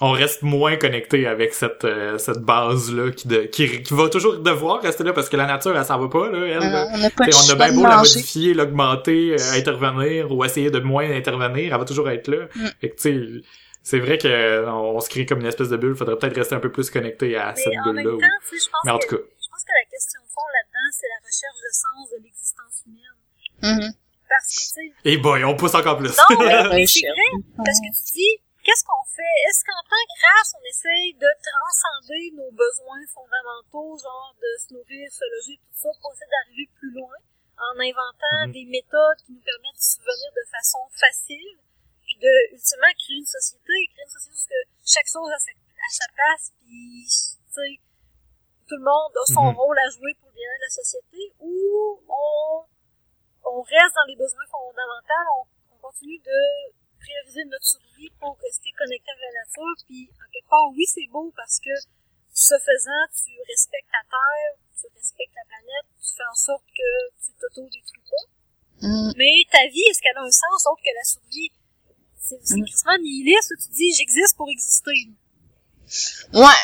Speaker 3: On reste moins connecté avec cette euh, cette base là qui, de, qui qui va toujours devoir rester là parce que la nature elle s'en va pas là elle. là.
Speaker 1: on n'a pas
Speaker 3: on a bien beau la modifier, l'augmenter, euh, intervenir ou essayer de moins intervenir, elle va toujours être là.
Speaker 1: Mm.
Speaker 3: Fait que tu sais, c'est vrai que euh, on se crée comme une espèce de bulle, faudrait peut-être rester un peu plus connecté à cette
Speaker 2: Mais en
Speaker 3: bulle
Speaker 2: même
Speaker 3: là.
Speaker 2: temps, tu sais, je pense
Speaker 3: Mais en tout cas,
Speaker 2: pense que la question de fond là-dedans, c'est la recherche de sens de l'existence humaine.
Speaker 1: Mhm.
Speaker 2: Parce que, tu sais,
Speaker 3: et boy, on pousse encore plus.
Speaker 2: non, mais, c'est vrai, parce que tu dis, qu'est-ce qu'on fait? Est-ce qu'en tant que race, on essaye de transcender nos besoins fondamentaux, genre de se nourrir, se loger, tout ça, pour essayer d'arriver plus loin, en inventant
Speaker 3: Mhm.
Speaker 2: des méthodes qui nous permettent de subvenir de façon facile, puis de, ultimement, créer une société, créer une société où que chaque chose a sa, à sa place, puis, tu sais, tout le monde a son
Speaker 3: Mhm.
Speaker 2: rôle à jouer pour le bien-être de la société, ou on, on reste dans les besoins fondamentaux, on, on continue de prioriser notre survie pour rester connecté avec la nature. Puis, en quelque part, oui, c'est beau parce que ce faisant, tu respectes ta terre, tu respectes la planète, tu fais en sorte que tu t'auto-détruis pas.
Speaker 1: Mm.
Speaker 2: Mais ta vie, est-ce qu'elle a un sens autre que la survie? C'est c'est
Speaker 1: Mm.
Speaker 2: quasiment nihiliste où tu dis j'existe pour exister.
Speaker 1: Ouais,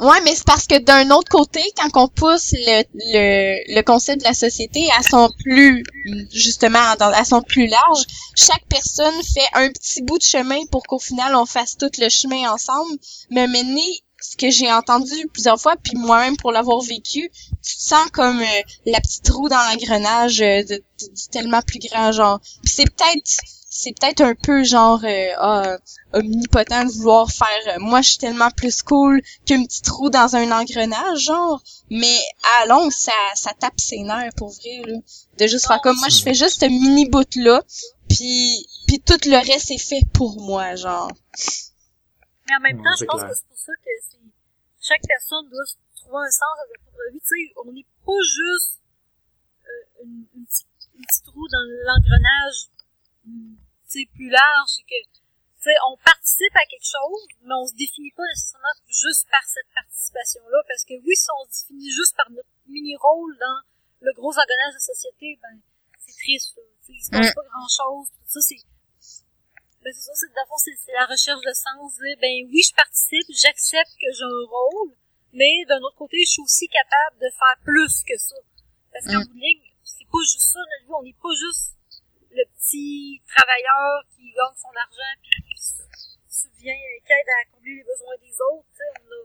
Speaker 1: ouais, mais c'est parce que d'un autre côté, quand on pousse le, le, le concept de la société à son plus, justement, à son plus large, chaque personne fait un petit bout de chemin pour qu'au final, on fasse tout le chemin ensemble. Mais maintenant, ce que j'ai entendu plusieurs fois, puis moi-même pour l'avoir vécu, tu te sens comme euh, la petite roue dans l'engrenage euh, de, de- du tellement plus grand genre. C'est peut-être c'est peut-être un peu genre euh, ah, omnipotent de vouloir faire euh, moi je suis tellement plus cool qu'une petite roue dans un engrenage genre mais à long ça ça tape ses nerfs pour vrai là de juste faire comme moi je fais juste ce mini bout là puis puis tout le reste est fait pour moi genre
Speaker 2: Mais en même temps, je pense
Speaker 3: clair.
Speaker 2: que c'est pour ça que c'est, chaque personne doit se trouver un sens à sa propre vie. Tu sais, on n'est pas juste euh, une, une, petite, une petite roue dans l'engrenage plus large. C'est que, on participe à quelque chose, mais on se définit pas nécessairement juste par cette participation-là. Parce que oui, si on se définit juste par notre mini-rôle dans le gros engrenage de la société, ben, c'est triste. là. Tu sais, il se passe
Speaker 1: Mm.
Speaker 2: pas grand-chose. Tout ça, c'est ben c'est ça, c'est fond, c'est c'est la recherche de sens. Dire, ben oui, je participe, j'accepte que j'ai un rôle, mais d'un autre côté, je suis aussi capable de faire plus que ça. Parce qu'en
Speaker 1: Mm.
Speaker 2: bout de ligne, c'est pas juste ça, notre vie, on n'est pas juste le petit travailleur qui gagne son argent puis qui su- subvient, qui aide à combler les besoins des autres. On a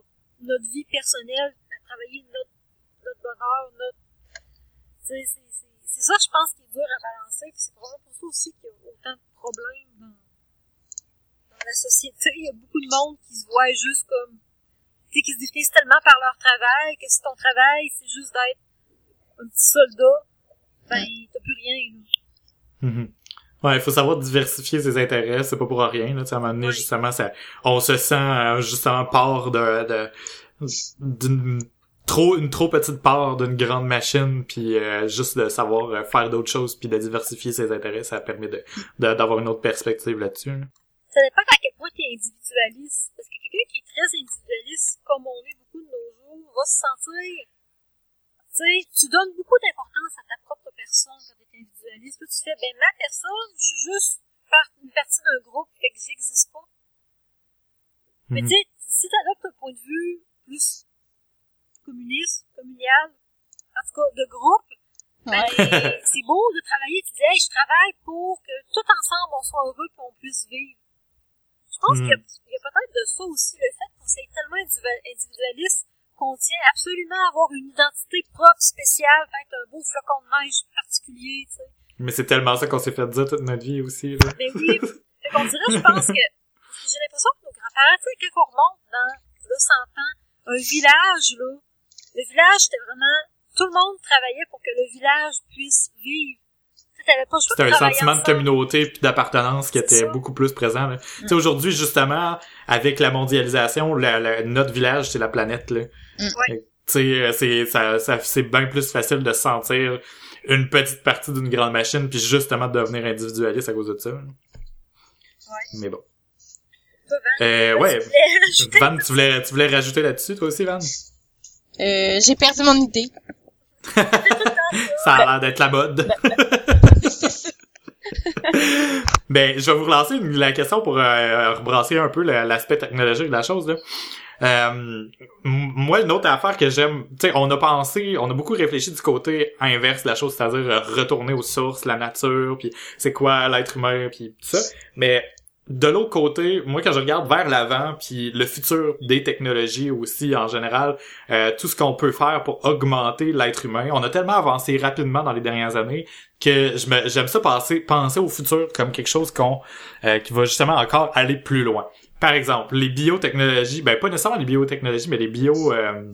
Speaker 2: notre vie personnelle à travailler notre, notre bonheur, notre... C'est ça, je pense, qui est dur à balancer. C'est probablement pour ça aussi qu'il y a autant de problèmes dans, la société. Il y a beaucoup de monde qui se voit juste comme... Tu qui se définissent tellement par leur travail que si ton travail, c'est juste d'être un petit soldat, ben, t'as plus rien, là.
Speaker 3: Mhm. Ouais, il faut savoir diversifier ses intérêts, c'est pas pour rien, là, tu sais, à un moment donné, justement, ça, on se sent, euh, justement, part de, de, d'une trop, une trop petite part d'une grande machine, puis euh, juste de savoir euh, faire d'autres choses, puis de diversifier ses intérêts, ça permet de, de- d'avoir une autre perspective là-dessus, là.
Speaker 2: ça dépend à quel point tu es individualiste. Parce que quelqu'un qui est très individualiste, comme on est beaucoup de nos jours, va se sentir... Tu sais, tu donnes beaucoup d'importance à ta propre personne quand tu es individualiste. Tu fais, ben ma personne, je suis juste une partie d'un groupe, fait que j'existe pas. Mais
Speaker 3: Mhm.
Speaker 2: tu sais, si tu adoptes un point de vue plus communiste, communal, en tout cas de groupe, ben, c'est beau de travailler. Tu dis, hey, je travaille pour que tout ensemble on soit heureux et qu'on puisse vivre. Je pense
Speaker 3: Mhm.
Speaker 2: qu'il y a, a peut-être de ça aussi, le fait qu'on soit tellement individu- individualiste absolument avoir une identité propre, spéciale, peut-être un beau flocon de neige particulier, tu sais.
Speaker 3: Mais c'est tellement ça qu'on s'est fait dire toute notre vie aussi, là.
Speaker 2: Mais oui, fait qu'on dirait, je pense que j'ai l'impression que nos grands-parents, tu sais, quand on remonte dans là, 100 ans, un village, là, le village, c'était vraiment, tout le monde travaillait pour que le village puisse vivre. Tu t'avais pas
Speaker 3: C'était un sentiment de communauté puis d'appartenance qui était
Speaker 2: ça.
Speaker 3: beaucoup plus présent. là. Tu sais, aujourd'hui, justement, avec la mondialisation, la- la- notre village, c'est la planète. Là.
Speaker 1: Mm.
Speaker 2: Ouais.
Speaker 3: Que, Tu sais, euh, c'est ça, ça, c'est bien plus facile de se sentir une petite partie d'une grande machine puis justement de devenir individualiste à cause de ça. là. Mais bon. Euh,
Speaker 2: tu
Speaker 3: ouais.
Speaker 2: voulais rajouter-
Speaker 3: Van, tu voulais, tu voulais rajouter là-dessus, toi aussi, Van?
Speaker 1: euh, j'ai perdu mon idée
Speaker 3: Ça a l'air d'être la mode. ben, je vais vous relancer la question pour euh, rebrasser un peu l'aspect technologique de la chose. Là. Euh, moi, une autre affaire que j'aime, tu sais, on a pensé, on a beaucoup réfléchi du côté inverse de la chose, c'est-à-dire euh, retourner aux sources, la nature, puis c'est quoi l'être humain, puis tout ça. Mais de l'autre côté, moi, quand je regarde vers l'avant, puis le futur des technologies aussi en général, euh, tout ce qu'on peut faire pour augmenter l'être humain, on a tellement avancé rapidement dans les dernières années que j'aime ça penser, penser au futur comme quelque chose qu'on, euh, qui va justement encore aller plus loin. Par exemple, les biotechnologies, ben pas nécessairement les biotechnologies, mais les bio, euh,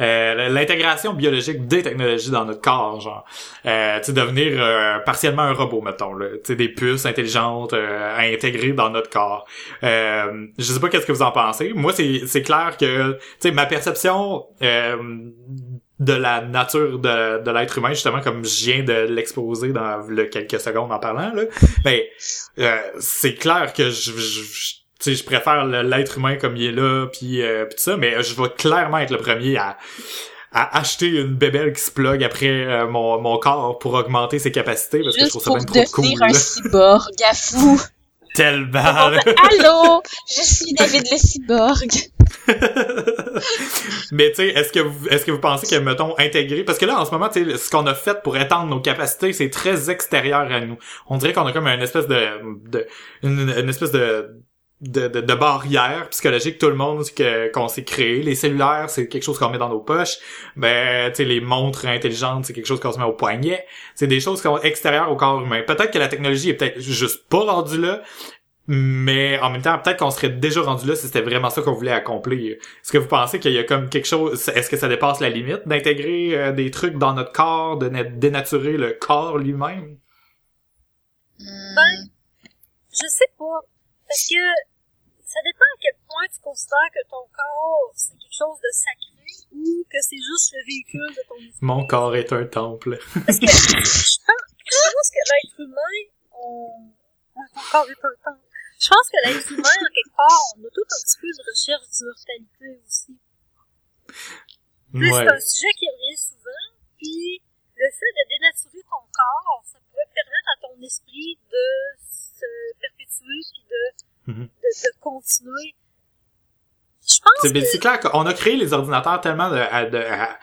Speaker 3: euh, l'intégration biologique des technologies dans notre corps, genre, euh, tu devenir euh, partiellement un robot, mettons, là, tu des puces intelligentes euh, à intégrer dans notre corps. Euh, je sais pas qu'est-ce que vous en pensez. Moi, c'est c'est clair que, tu sais, ma perception euh, de la nature de, de l'être humain, justement, comme je viens de l'exposer dans le quelques secondes en parlant, là, ben, euh, c'est clair que je, je, sais, je préfère l'être humain comme il est là, puis euh, tout ça, mais je vais clairement être le premier à, à acheter une bébelle qui se plug après euh, mon, mon corps pour augmenter ses capacités, parce que je
Speaker 1: Juste
Speaker 3: trouve ça bien trop
Speaker 1: devenir
Speaker 3: cool.
Speaker 1: un cyborg à fou.
Speaker 3: Tellement!
Speaker 1: Allô, je suis David le cyborg.
Speaker 3: Mais tu sais, est-ce que vous est-ce que vous pensez que mettons intégrer parce que là en ce moment tu sais ce qu'on a fait pour étendre nos capacités, c'est très extérieur à nous. On dirait qu'on a comme une espèce de, de une, une espèce de de, de, de barrière psychologique tout le monde que qu'on s'est créé les cellulaires c'est quelque chose qu'on met dans nos poches ben tu sais les montres intelligentes c'est quelque chose qu'on se met au poignet c'est des choses qui sont extérieures au corps humain peut-être que la technologie est peut-être juste pas rendue là mais en même temps, peut-être qu'on serait déjà rendu là si c'était vraiment ça qu'on voulait accomplir. Est-ce que vous pensez qu'il y a comme quelque chose, est-ce que ça dépasse la limite d'intégrer euh, des trucs dans notre corps, de na- dénaturer le corps lui-même?
Speaker 2: Ben, je sais pas. Parce que ça dépend à quel point tu considères que ton corps, c'est quelque chose de sacré ou que c'est juste le véhicule de ton esprit.
Speaker 3: Mon corps est un temple.
Speaker 2: Parce que je pense, je pense que l'être humain, on... Mon corps est un temple. Je pense que l'être humain, en quelque part, on a tout un petit peu de recherche d'immortalité aussi.
Speaker 3: Ouais.
Speaker 2: C'est un sujet qui revient souvent, puis le fait de dénaturer ton corps, ça pourrait permettre à ton esprit de se perpétuer puis de,
Speaker 3: Mhm.
Speaker 2: de, de continuer. Je pense
Speaker 3: C'est
Speaker 2: que
Speaker 3: clair qu'on a créé les ordinateurs tellement de, à- de- à-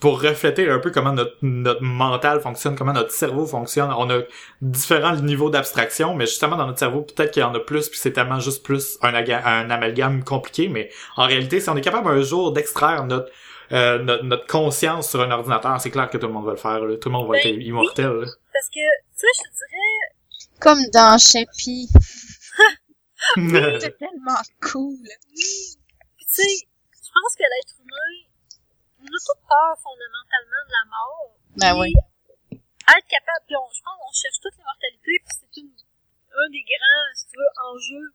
Speaker 3: pour refléter un peu comment notre, notre mental fonctionne, comment notre cerveau fonctionne. On a différents niveaux d'abstraction, mais justement dans notre cerveau, peut-être qu'il y en a plus, puis c'est tellement juste plus un, un amalgame compliqué, mais en réalité, si on est capable un jour d'extraire notre, euh, notre notre conscience sur un ordinateur, c'est clair que tout le monde va le faire. là. Tout le monde va
Speaker 2: Ben,
Speaker 3: être immortel. là.
Speaker 2: parce que, tu sais, je te dirais,
Speaker 1: Comme dans Chappie. C'est tellement cool.
Speaker 2: Puis tu sais, je pense que l'être humain, on a toute peur fondamentalement de la mort.
Speaker 1: Ben oui.
Speaker 2: Être capable, puis on, je pense qu'on cherche toute l'immortalité, puis c'est une, un des grands, si tu veux, enjeux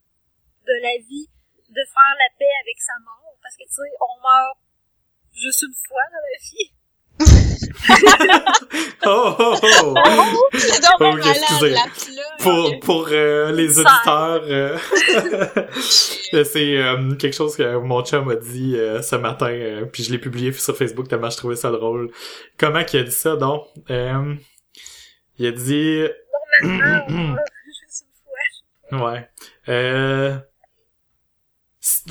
Speaker 2: de la vie, de faire la paix avec sa mort. Parce que tu sais, on meurt juste une fois dans la vie.
Speaker 3: Oh, oh, oh.
Speaker 1: C'est donc
Speaker 3: Oh,
Speaker 1: malade,
Speaker 3: excusez.
Speaker 1: la
Speaker 3: pour pour euh, les auditeurs euh, c'est euh, quelque chose que mon chum a dit euh, ce matin euh, puis je l'ai publié sur Facebook tellement je trouvais ça drôle. Comment qu'il a dit ça donc? Euh, il a dit ouais. Euh,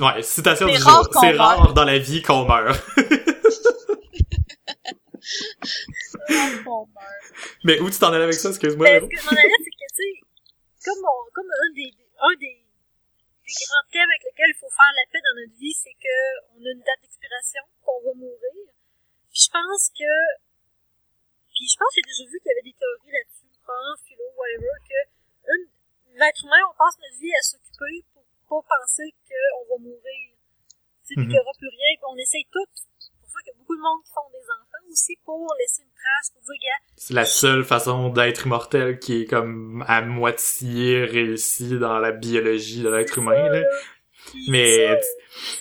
Speaker 3: ouais citation du jour. c'est rare dans la vie qu'on meurt
Speaker 1: On meurt.
Speaker 3: mais où tu t'en allais avec ça excuse-moi
Speaker 2: Mais
Speaker 3: Véro?
Speaker 2: ce que je m'en allais, c'est que, tu sais, comme, on, comme un des, un des, des grands thèmes avec lesquels il faut faire la paix dans notre vie, c'est que on a une date d'expiration, qu'on va mourir. Puis je pense que, puis je pense que j'ai déjà vu qu'il y avait des théories là-dessus, probablement philo, whatever, que une, l'être humain, on passe notre vie à s'occuper pour pas penser qu'on va mourir. Tu sais,
Speaker 3: Mhm.
Speaker 2: qu'il n'y aura plus rien, on essaye tout. Qu'il y a beaucoup de monde qui font des enfants aussi pour laisser une trace, pour dire, gars,
Speaker 3: c'est la seule façon d'être immortel qui est comme à moitié réussie dans la biologie de l'être humain là. Mais,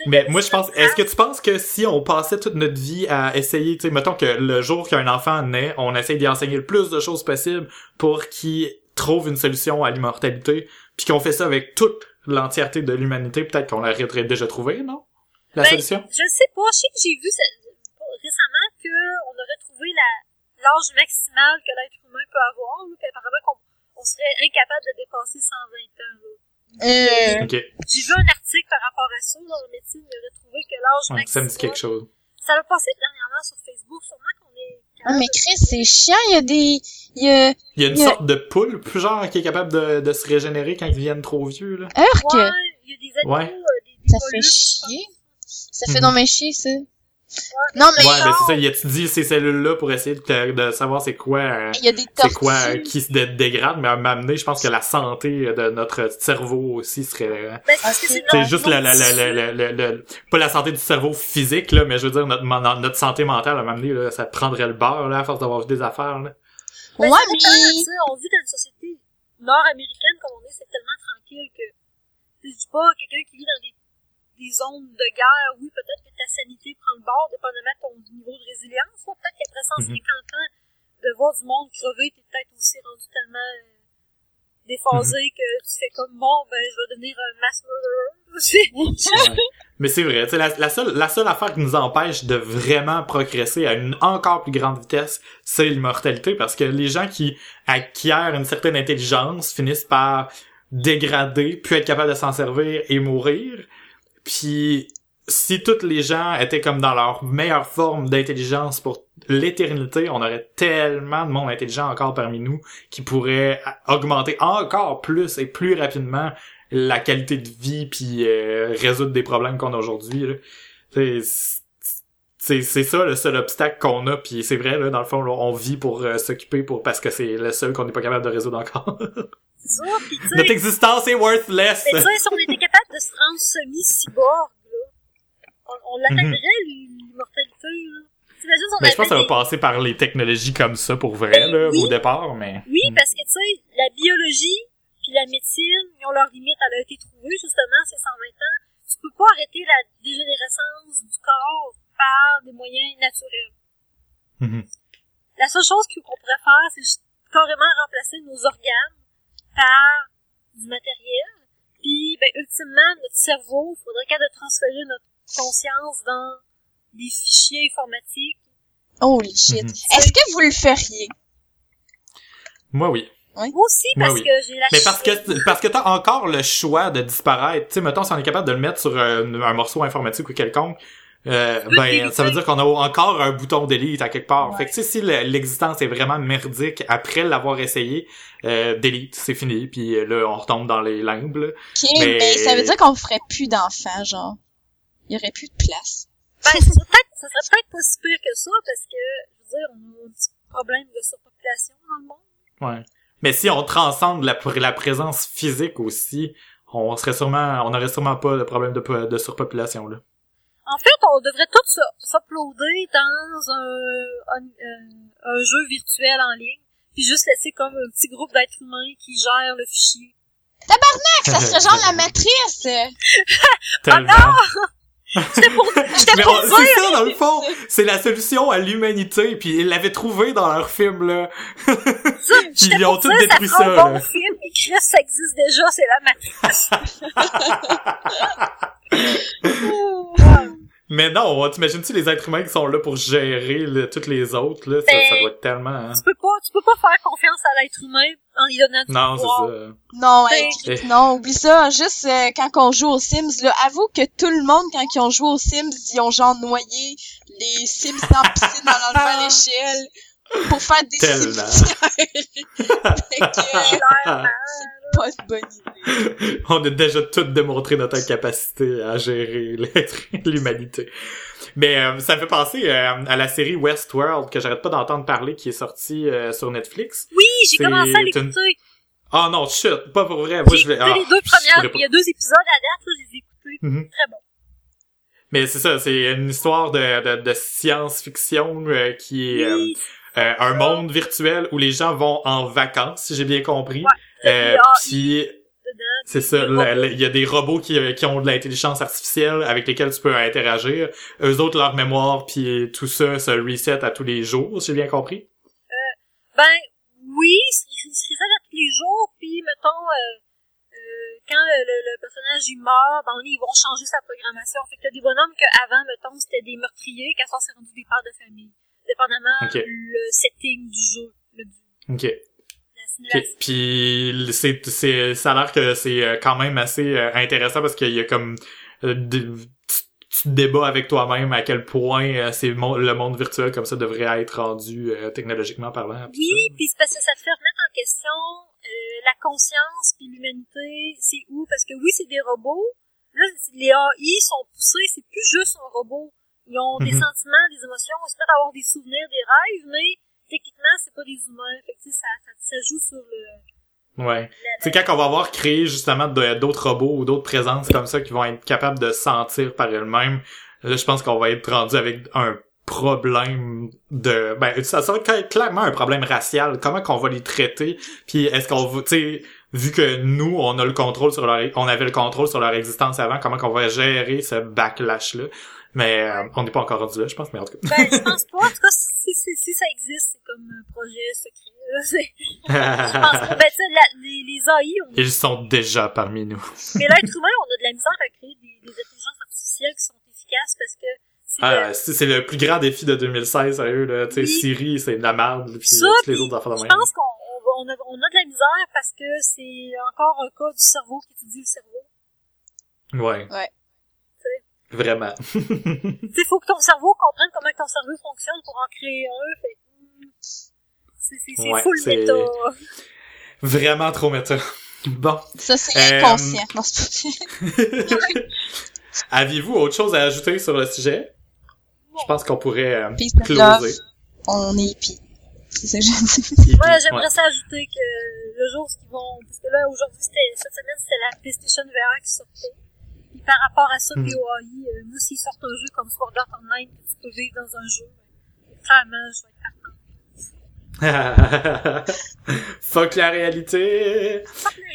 Speaker 3: mais moi, je pense, est-ce que tu penses que si on passait toute notre vie à essayer, tu sais, mettons que le jour qu'un enfant naît, on essaye d'y enseigner le plus de choses possible pour qu'il trouve une solution à l'immortalité, puis qu'on fait ça avec toute l'entièreté de l'humanité, peut-être qu'on l'aurait déjà trouvé, non? La
Speaker 2: Ben,
Speaker 3: solution?
Speaker 2: Je sais pas, je sais que j'ai vu récemment que on aurait trouvé la l'âge maximal que l'être humain peut avoir, là, puis apparemment qu'on on serait incapable de dépasser 120 ans. Là.
Speaker 1: Euh.
Speaker 2: J'ai vu un article par rapport à ça dans le médecine, il aurait trouvé que l'âge
Speaker 3: Ouais, ça
Speaker 2: maximal...
Speaker 3: me dit quelque chose.
Speaker 2: Ça a passé dernièrement sur Facebook, sûrement qu'on est...
Speaker 1: ah, mais Chris, c'est chiant, il y a des, il y a,
Speaker 3: Il y a une
Speaker 1: Il y a-
Speaker 3: sorte de poule, plus genre, qui est capable de, de se régénérer quand ils viennent trop vieux, là.
Speaker 1: Urk!
Speaker 2: Ouais, il y a des animaux,
Speaker 3: Ouais.
Speaker 2: euh, des, des
Speaker 1: Ça fait chier. Ça fait non mais chier, ça.
Speaker 2: Ouais.
Speaker 1: Non, mais
Speaker 3: Ouais, mais c'est ça, il étudie ces cellules-là pour essayer de, de savoir c'est quoi... euh, c'est quoi euh, qui se dé- dégrade, mais à m'amener, je pense que la santé de notre cerveau aussi serait... euh,
Speaker 2: Ben, c'est
Speaker 3: juste la, la, la, la, la, la- la- pas la santé du cerveau physique, là, mais je veux dire, notre, notre santé mentale, à m'amener, là, ça prendrait le beurre, là, à force d'avoir vu des affaires, là.
Speaker 2: Ben,
Speaker 1: Ouais, mais-
Speaker 2: on vit dans une société nord-américaine comme on est, c'est tellement tranquille que, je dis pas quelqu'un qui vit dans des, des zones de guerre, oui, peut-être que ta sanité prend le bord, dépendamment de ton niveau de résilience. Peut-être qu'après 150 ans, de voir du monde crever, t'es peut-être aussi rendu tellement euh, déphasé que tu fais comme bon, ben je vais devenir un mass murderer.
Speaker 3: Mais c'est vrai, la, la seule la seule affaire qui nous empêche de vraiment progresser à une encore plus grande vitesse, c'est l'immortalité, parce que les gens qui acquièrent une certaine intelligence finissent par dégrader, puis être capables de s'en servir et mourir. Puis si toutes les gens étaient comme dans leur meilleure forme d'intelligence pour l'éternité, on aurait tellement de monde intelligent encore parmi nous qui pourrait augmenter encore plus et plus rapidement la qualité de vie puis euh, résoudre des problèmes qu'on a aujourd'hui. C'est ça le seul obstacle qu'on a puis c'est vrai là dans le fond là, on vit pour euh, s'occuper pour parce que c'est le seul qu'on n'est pas capable de résoudre encore.
Speaker 2: Ça, pis
Speaker 3: Notre existence est worthless.
Speaker 2: mais si on était se rendre semi-cyborg, là, on, on l'attaquerait, l'immortalité, là. Si on
Speaker 3: Mais je pense que ça va passer par les technologies comme ça pour vrai là
Speaker 2: Oui.
Speaker 3: au départ mais
Speaker 2: Oui, parce que tu sais, la biologie puis la médecine, ils ont leurs limites. Elle a été trouvée justement ces 120 ans. Tu peux pas arrêter la dégénérescence du corps par des moyens naturels.
Speaker 3: Mhm.
Speaker 2: La seule chose qu'on pourrait faire, c'est carrément remplacer nos organes par du matériel. Puis, ben, ultimement, notre cerveau, il faudrait qu'à de transférer notre conscience dans des fichiers informatiques.
Speaker 1: Holy shit.
Speaker 3: Mhm.
Speaker 1: Est-ce que vous le feriez?
Speaker 3: moi oui.
Speaker 2: Moi aussi,
Speaker 3: Moi,
Speaker 2: parce
Speaker 3: oui.
Speaker 2: que j'ai la
Speaker 3: Mais parce que parce que t'as encore le choix de disparaître. Tu sais, mettons, si on est capable de le mettre sur un, un morceau informatique ou quelconque, euh, ben ça veut dire qu'on a encore un bouton delete à quelque part.
Speaker 1: Ouais.
Speaker 3: Fait que tu sais, si le- l'existence est vraiment merdique après l'avoir essayé, euh, delete, c'est fini. Puis euh, là, on retombe dans les limbes. là.
Speaker 1: Ok,
Speaker 3: Mais-
Speaker 1: mais ça veut dire qu'on ferait plus d'enfants, genre. Il y aurait plus de place.
Speaker 2: Ben, ça serait peut-être, ça serait peut-être pas si pire que ça, parce que, je veux dire, on a un petit problème de surpopulation dans le monde.
Speaker 3: Ouais. Mais si on transcende la, pr- la présence physique aussi, on serait sûrement, on aurait sûrement pas de problème de, de surpopulation là.
Speaker 2: En fait, on devrait tous s'uploader dans un, un, un- jeu virtuel en ligne, puis juste laisser comme un petit groupe d'êtres humains qui gère le fichier.
Speaker 1: Ça serait genre la matrice!
Speaker 3: Tellement.
Speaker 2: C'était pour, c'était
Speaker 3: Mais
Speaker 2: pour
Speaker 3: on-
Speaker 2: dire,
Speaker 3: c'est ça dans le fond, c'est la solution à l'humanité puis ils l'avaient trouvé dans leur film là.
Speaker 2: ça,
Speaker 3: Puis
Speaker 2: j'étais
Speaker 3: ils ont tout détruit
Speaker 2: ça.
Speaker 3: ça,
Speaker 2: un bon film, et Chris, ça existe déjà, c'est la matrice.
Speaker 3: Mais non, t'imagines-tu les êtres humains qui sont là pour gérer le- toutes les autres là, ça,
Speaker 2: Ben,
Speaker 3: ça doit être tellement hein.
Speaker 2: Tu peux pas, tu peux pas faire confiance à l'être humain en lui donnant du
Speaker 3: Non, c'est ça.
Speaker 1: Non,
Speaker 2: Ben,
Speaker 1: hey, Chris, non, oublie ça. Juste euh, quand on joue aux Sims, là, avoue que tout le monde, quand ils ont joué aux Sims, ils ont genre noyé les Sims dans la piscine en enlevant l'échelle pour faire des
Speaker 3: Tellement.
Speaker 1: cimetières. pas une bonne idée.
Speaker 3: On a déjà tout démontré notre incapacité à gérer l'être, l'humanité. Mais euh, ça me fait penser euh, à la série Westworld que j'arrête pas d'entendre parler qui est sortie euh, sur Netflix.
Speaker 2: Oui, j'ai commencé à
Speaker 3: une-
Speaker 2: l'écouter.
Speaker 3: Ah non, shit, pas pour vrai. Moi,
Speaker 2: J'ai
Speaker 3: je vais. ah,
Speaker 2: les deux premières,
Speaker 3: pas.
Speaker 2: il y a deux épisodes à date, là, je les ai écoutés.
Speaker 3: Mhm.
Speaker 2: Très bon.
Speaker 3: Mais c'est ça, c'est une histoire de, de, de science-fiction euh, qui est euh,
Speaker 2: Oui,
Speaker 3: euh, un monde virtuel où les gens vont en vacances, si j'ai bien compris.
Speaker 2: Ouais,
Speaker 3: Euh, puis c'est ça, il y a des robots qui, euh, qui ont de l'intelligence artificielle avec lesquels tu peux interagir. Eux autres, leur mémoire puis tout ça se reset à tous les jours, j'ai bien compris.
Speaker 2: Ben, oui, il se ça à tous les jours, puis mettons, euh, euh, quand le, le- le personnage il meurt, ben, ils vont changer sa programmation. Fait que t'as des bonhommes qu'avant, mettons, c'était des meurtriers, qu'à ça, c'est rendu des pères de famille. Dépendamment
Speaker 3: Ok.
Speaker 2: le setting du jeu, le, du,
Speaker 3: Ok.
Speaker 2: La
Speaker 3: Ok.
Speaker 2: simulation.
Speaker 3: Puis c'est, c'est, ça a l'air que c'est euh, quand même assez euh, intéressant parce qu'il y a comme euh, des- te débats avec toi-même à quel point c'est le monde virtuel comme ça devrait être rendu technologiquement parlant.
Speaker 2: Oui, puis c'est parce que ça te fait remettre en question euh, la conscience puis l'humanité, c'est où? Parce que oui, c'est des robots. Là, les AI sont poussés, c'est plus juste un robot. Ils ont des
Speaker 3: Mhm.
Speaker 2: sentiments, des émotions, ils se mettent à avoir des souvenirs, des rêves, mais techniquement, c'est pas des humains. Fait que, ça, ça, ça joue sur le...
Speaker 3: Ouais. C'est quand on va avoir créé justement d'autres robots ou d'autres présences comme ça qui vont être capables de sentir par elles-mêmes, là je pense qu'on va être rendu avec un problème de ben ça, ça va être clairement un problème racial comment qu'on va les traiter? Puis est-ce qu'on va tu sais vu que nous, on a le contrôle sur leur, on avait le contrôle sur leur existence avant, comment qu'on va gérer ce backlash-là? Mais euh, on n'est pas encore rendu là, je pense, mais en tout cas.
Speaker 2: Ben, je pense pas. En tout cas, si, si, si ça existe, c'est comme un projet secret. là. C'est- Je pense pas. Ben, tu sais, la- les, les AI, on...
Speaker 3: Ils sont déjà parmi nous.
Speaker 2: mais l'être humain, on a de la misère à créer des, des intelligences artificielles qui sont efficaces parce que c'est
Speaker 3: Ah,
Speaker 2: le-
Speaker 3: c'est le plus grand défi de 2016, sérieux, là. Tu sais,
Speaker 2: Oui.
Speaker 3: Siri, c'est de la merde, puis
Speaker 2: Ça,
Speaker 3: toutes les
Speaker 2: puis
Speaker 3: autres affaires de
Speaker 2: je pense qu'on on va- on a, on a de la misère parce que c'est encore un cas du cerveau qui étudie le cerveau.
Speaker 3: Ouais.
Speaker 1: Ouais.
Speaker 3: Vraiment.
Speaker 2: Sais, faut que ton cerveau comprenne comment ton cerveau fonctionne pour en créer un. Fait hmm, c'est c'est- c'est
Speaker 3: Ouais,
Speaker 2: full méta.
Speaker 3: Vraiment trop méta. Bon.
Speaker 1: Ça, c'est
Speaker 3: Euh,
Speaker 1: inconscient. Non, c'est pas vrai.
Speaker 3: Aviez-vous autre chose à ajouter sur le sujet? Je pense qu'on pourrait euh,
Speaker 1: Peace
Speaker 3: closer.
Speaker 1: On est hippie. C'est ça que j'ai dit.
Speaker 2: Ouais, j'aimerais
Speaker 3: Ouais.
Speaker 2: ça ajouter que le jour où ils vont, parce que là, aujourd'hui, c'était, cette semaine, c'était la PlayStation VR qui sortait. Puis par rapport à ça. POI, euh, moi, s'ils sortent un jeu comme Sword Art Online, que tu peux vivre dans un jeu, clairement, je vais être partant.
Speaker 3: Fuck la réalité.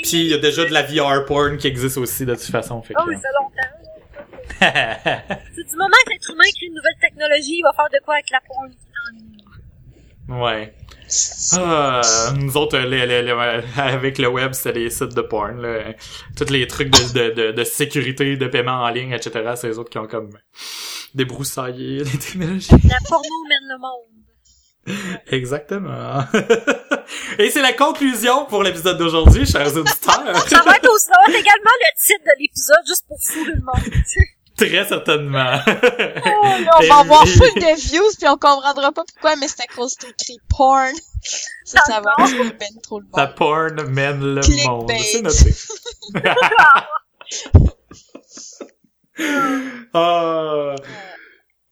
Speaker 3: Puis il y a déjà de la VR porn qui existe aussi de toute façon. Fait que...
Speaker 2: Oui, ça longtemps. C'est du moment que l'être humain crée une nouvelle technologie, il va faire de quoi avec la porn qui est en ligne.
Speaker 3: Ouais. Ah, nous autres, les, les- les- avec le web, c'est les sites de porn. Là. Tous les trucs de, de, de, de sécurité, de paiement en ligne, etc. C'est les autres qui ont comme débroussaillé les technologies.
Speaker 2: La porno mène le monde.
Speaker 3: Exactement. Et c'est la conclusion pour l'épisode d'aujourd'hui, chers auditeurs.
Speaker 2: Ça va être aussi, ça va être également le titre de l'épisode, juste pour fouler le monde.
Speaker 3: Très certainement.
Speaker 1: Oh, là, on va avoir full de views, puis on comprendra pas pourquoi, mais c'est à cause de écrit porn. Ça, ça va ben trop le
Speaker 3: La
Speaker 1: monde.
Speaker 3: porn mène le
Speaker 1: Clickbait.
Speaker 3: monde. C'est noté. Ah.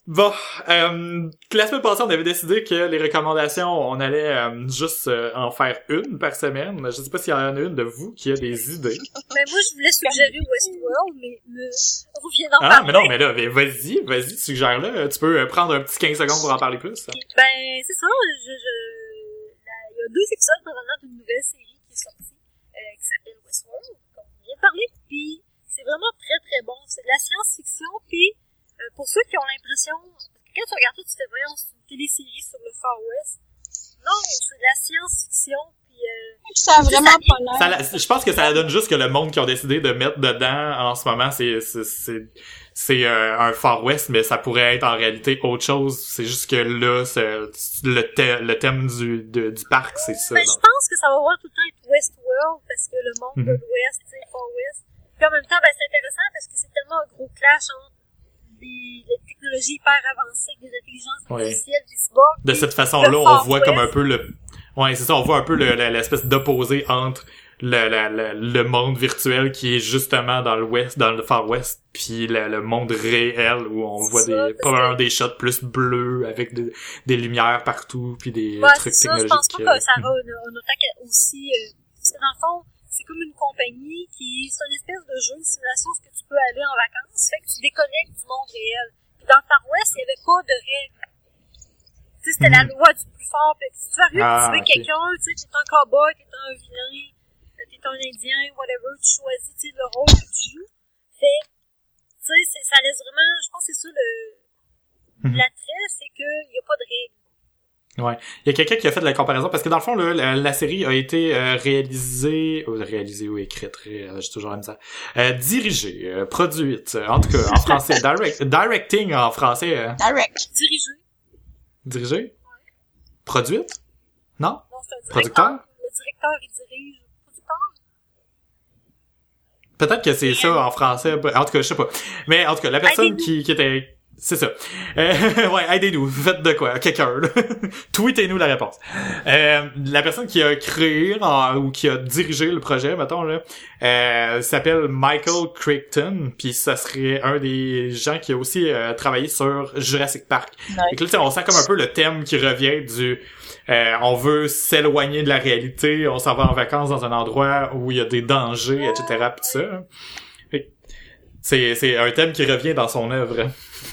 Speaker 3: Bon, euh, la semaine passée, on avait décidé que les recommandations, on allait euh, juste euh, en faire une par semaine. Je sais pas s'il y en a une de vous qui a des idées.
Speaker 2: Mais moi, je voulais suggérer Westworld, mais, mais reviens en
Speaker 3: Ah,
Speaker 2: parler.
Speaker 3: mais non, mais là, mais vas-y, vas-y, suggère-le. Tu peux euh, prendre un petit 15 secondes pour en parler plus.
Speaker 2: Ben, c'est ça, je, je, la- il y a deux épisodes présentement d'une nouvelle série qui est sortie, euh, qui s'appelle Westworld, comme on vient de parler, puis c'est vraiment très très bon. C'est de la science-fiction, puis euh, pour ceux qui ont l'impression, quand tu regardes ça, tu fais voyons, c'est une télésérie sur le Far West. Non, c'est de la science-fiction, puis euh,
Speaker 1: Ça a vraiment pas l'air.
Speaker 3: Je pense que ça donne juste que le monde qui ont décidé de mettre dedans en ce moment, c'est c'est c'est c'est, euh, un Far West, mais ça pourrait être en réalité autre chose. C'est juste que là, c'est- le, thè- le thème du, de- du parc, c'est ça.
Speaker 2: ben, je pense que ça va voir tout le temps être Westworld, parce que le monde de
Speaker 3: Mhm.
Speaker 2: l'Ouest, c'est Far West. Puis en même temps, ben, c'est intéressant parce que c'est tellement un gros clash entre des, des technologies hyper avancées, des intelligences
Speaker 3: Ouais.
Speaker 2: artificielles, des cyborgs.
Speaker 3: De
Speaker 2: puis
Speaker 3: cette façon-là,
Speaker 2: le
Speaker 3: on voit
Speaker 2: West.
Speaker 3: comme un peu le... Ouais, c'est ça, on voit un peu le- la- l'espèce d'opposé entre le, la- la- le monde virtuel qui est justement dans le West, dans le Far West, puis le, le monde réel où on voit
Speaker 2: ça,
Speaker 3: des probablement des shots plus bleus avec des, des lumières partout puis des
Speaker 2: Ouais,
Speaker 3: trucs
Speaker 2: ça, je
Speaker 3: technologiques.
Speaker 2: pense pas que ça va un, un attaque aussi, euh, parce que dans le fond, c'est comme une compagnie qui, c'est une espèce de jeu, une simulation, où ce que tu peux aller en vacances, fait que tu déconnectes du monde réel. Puis dans le Far West, il y avait pas de règles. Tu sais, c'était la
Speaker 3: Mhm.
Speaker 2: loi du plus fort, si tu arrives
Speaker 3: Ah,
Speaker 2: veux
Speaker 3: ok.
Speaker 2: quelqu'un, tu sais, t'es un cowboy, t'es un vilain, euh, t'es un indien, whatever, tu choisis, tu sais, le rôle que tu joues. Fait, tu sais, c'est- ça laisse vraiment, je pense que c'est ça le,
Speaker 3: Mhm.
Speaker 2: l'attrait, c'est qu'il y a pas de règles.
Speaker 3: Ouais. Il y a quelqu'un qui a fait de la comparaison parce que dans le fond, là, la, la série a été euh, réalisée, ou réalisée ou écrite, ré- euh, j'ai toujours la misère, euh, dirigée, euh, produite, euh, en tout cas en français, direct, directing en français, euh,
Speaker 1: Direct.
Speaker 2: Dirigé.
Speaker 3: dirigée, produite, non,
Speaker 2: Non, c'est un
Speaker 3: Producteur?
Speaker 2: Le directeur, il dirige. Producteur?
Speaker 3: peut-être que c'est ça en français, en tout cas je sais pas, mais en tout cas la personne qui, qui était c'est ça. Euh, ouais, aidez-nous. Faites de quoi? Quelqu'un. Tweetez-nous la réponse. Euh, la personne qui a créé en- ou qui a dirigé le projet, mettons, là, euh, s'appelle Michael Crichton, puis ça serait un des gens qui a aussi euh, travaillé sur Jurassic Park. Et là, sais, on sent comme un peu le thème qui revient du... euh, on veut s'éloigner de la réalité, on s'en va en vacances dans un endroit où il y a des dangers, etc. pis ça. C'est, c'est un thème qui revient dans son œuvre.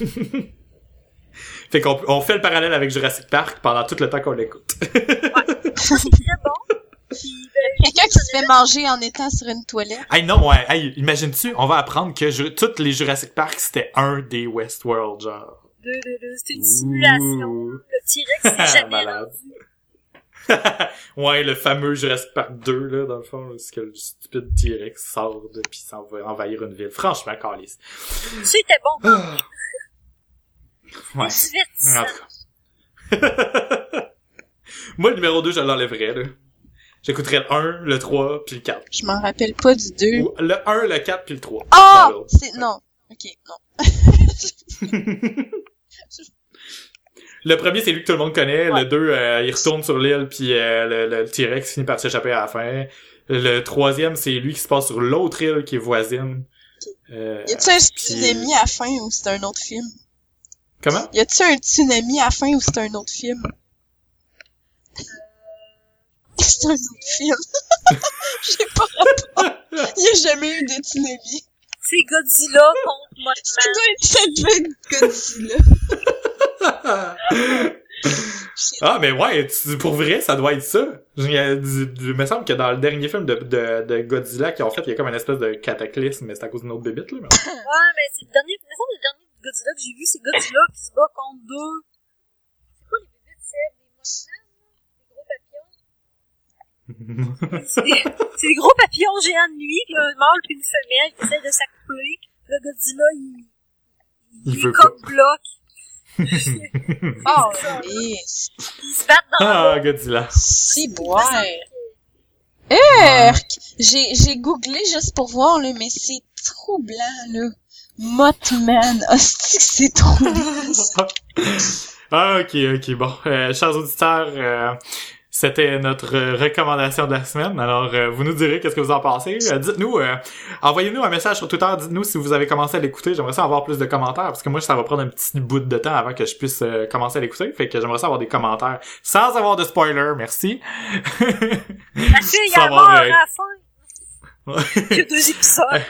Speaker 3: fait qu'on on fait le parallèle avec Jurassic Park pendant tout le temps qu'on l'écoute.
Speaker 2: C'est très bon. Ben,
Speaker 1: Quelqu'un qui fait manger en étant sur une toilette.
Speaker 3: Hey, non, ouais, hey, imagine-tu, on va apprendre que ju- toutes les Jurassic Park, c'était un des Westworld, genre.
Speaker 2: C'était une simulation.
Speaker 3: Ouh.
Speaker 2: Le T-Rex s'est jamais
Speaker 3: Malade.
Speaker 2: rendu.
Speaker 3: ouais, le fameux Jurassic Park 2, là, dans le fond, là, c'est que le stupide T-Rex sort de pis s'en va envahir une ville. Franchement, calice.
Speaker 2: C'était bon.
Speaker 3: Ouais.
Speaker 2: Divertissant.
Speaker 3: En tout cas. Moi, le numéro 2, je l'enlèverais, là. J'écouterais le 1, le 3, puis le 4.
Speaker 1: Je m'en rappelle pas du 2.
Speaker 3: Ou le 1, le 4, puis le 3.
Speaker 1: Ah! C'est, non. Ok, non.
Speaker 3: Le premier, c'est lui que tout le monde connaît.
Speaker 1: Ouais.
Speaker 3: Le 2, euh, il retourne sur l'île, puis euh, le, le T-Rex finit par s'échapper à la fin. Le troisième, c'est lui qui se passe sur l'autre île qui est voisine. Euh,
Speaker 1: Y a-tu un
Speaker 3: puis-
Speaker 1: tsunami à la fin ou c'est un autre film?
Speaker 3: Comment?
Speaker 1: Y a-tu un tsunami à la fin ou c'est un autre film? C'est un autre film. J'ai pas rapport. Y a jamais eu de tsunami.
Speaker 2: C'est Godzilla contre
Speaker 1: Ça
Speaker 2: Mothman.
Speaker 1: doit être, ça devait être Godzilla.
Speaker 3: Ah, mais ouais, pour vrai, ça doit être ça. Il me semble que dans le dernier film de, de, de Godzilla qu'ils ont fait, il y a comme une espèce de cataclysme, mais c'est à cause d'une autre bébite, là. mais-
Speaker 2: Ouais, mais c'est le dernier, mais ça, le dernier Godzilla que j'ai vu, c'est Godzilla qui se bat contre deux. C'est quoi les bébés de Seb? Les Mothman, là? Les gros papillons? C'est des, c'est des gros papillons géants de nuit, puis un mâle puis une femelle qui essaient de s'accoupler. Le Godzilla, il,
Speaker 3: Il
Speaker 2: il
Speaker 3: veut
Speaker 2: coque bloc.
Speaker 1: Oh, oui.
Speaker 2: Ils se battent dans
Speaker 3: Ah. Godzilla.
Speaker 1: Si boire. J'ai, j'ai googlé juste pour voir, là, mais c'est troublant, là. Mothman. Hostie, c'est troublant.
Speaker 3: ah, ok, ok, bon. Euh, chers auditeurs, euh, c'était notre euh, recommandation de la semaine. Alors, euh, vous nous direz qu'est-ce que vous en pensez. Euh, dites-nous, euh, envoyez-nous un message sur Twitter. Dites-nous si vous avez commencé à l'écouter. J'aimerais ça avoir plus de commentaires parce que moi, ça va prendre un petit bout de temps avant que je puisse commencer à l'écouter. Fait que j'aimerais ça avoir des commentaires sans avoir de spoiler. Merci.
Speaker 2: Elle
Speaker 3: avoir,
Speaker 2: meurt à la fin. Il y a deux épisodes.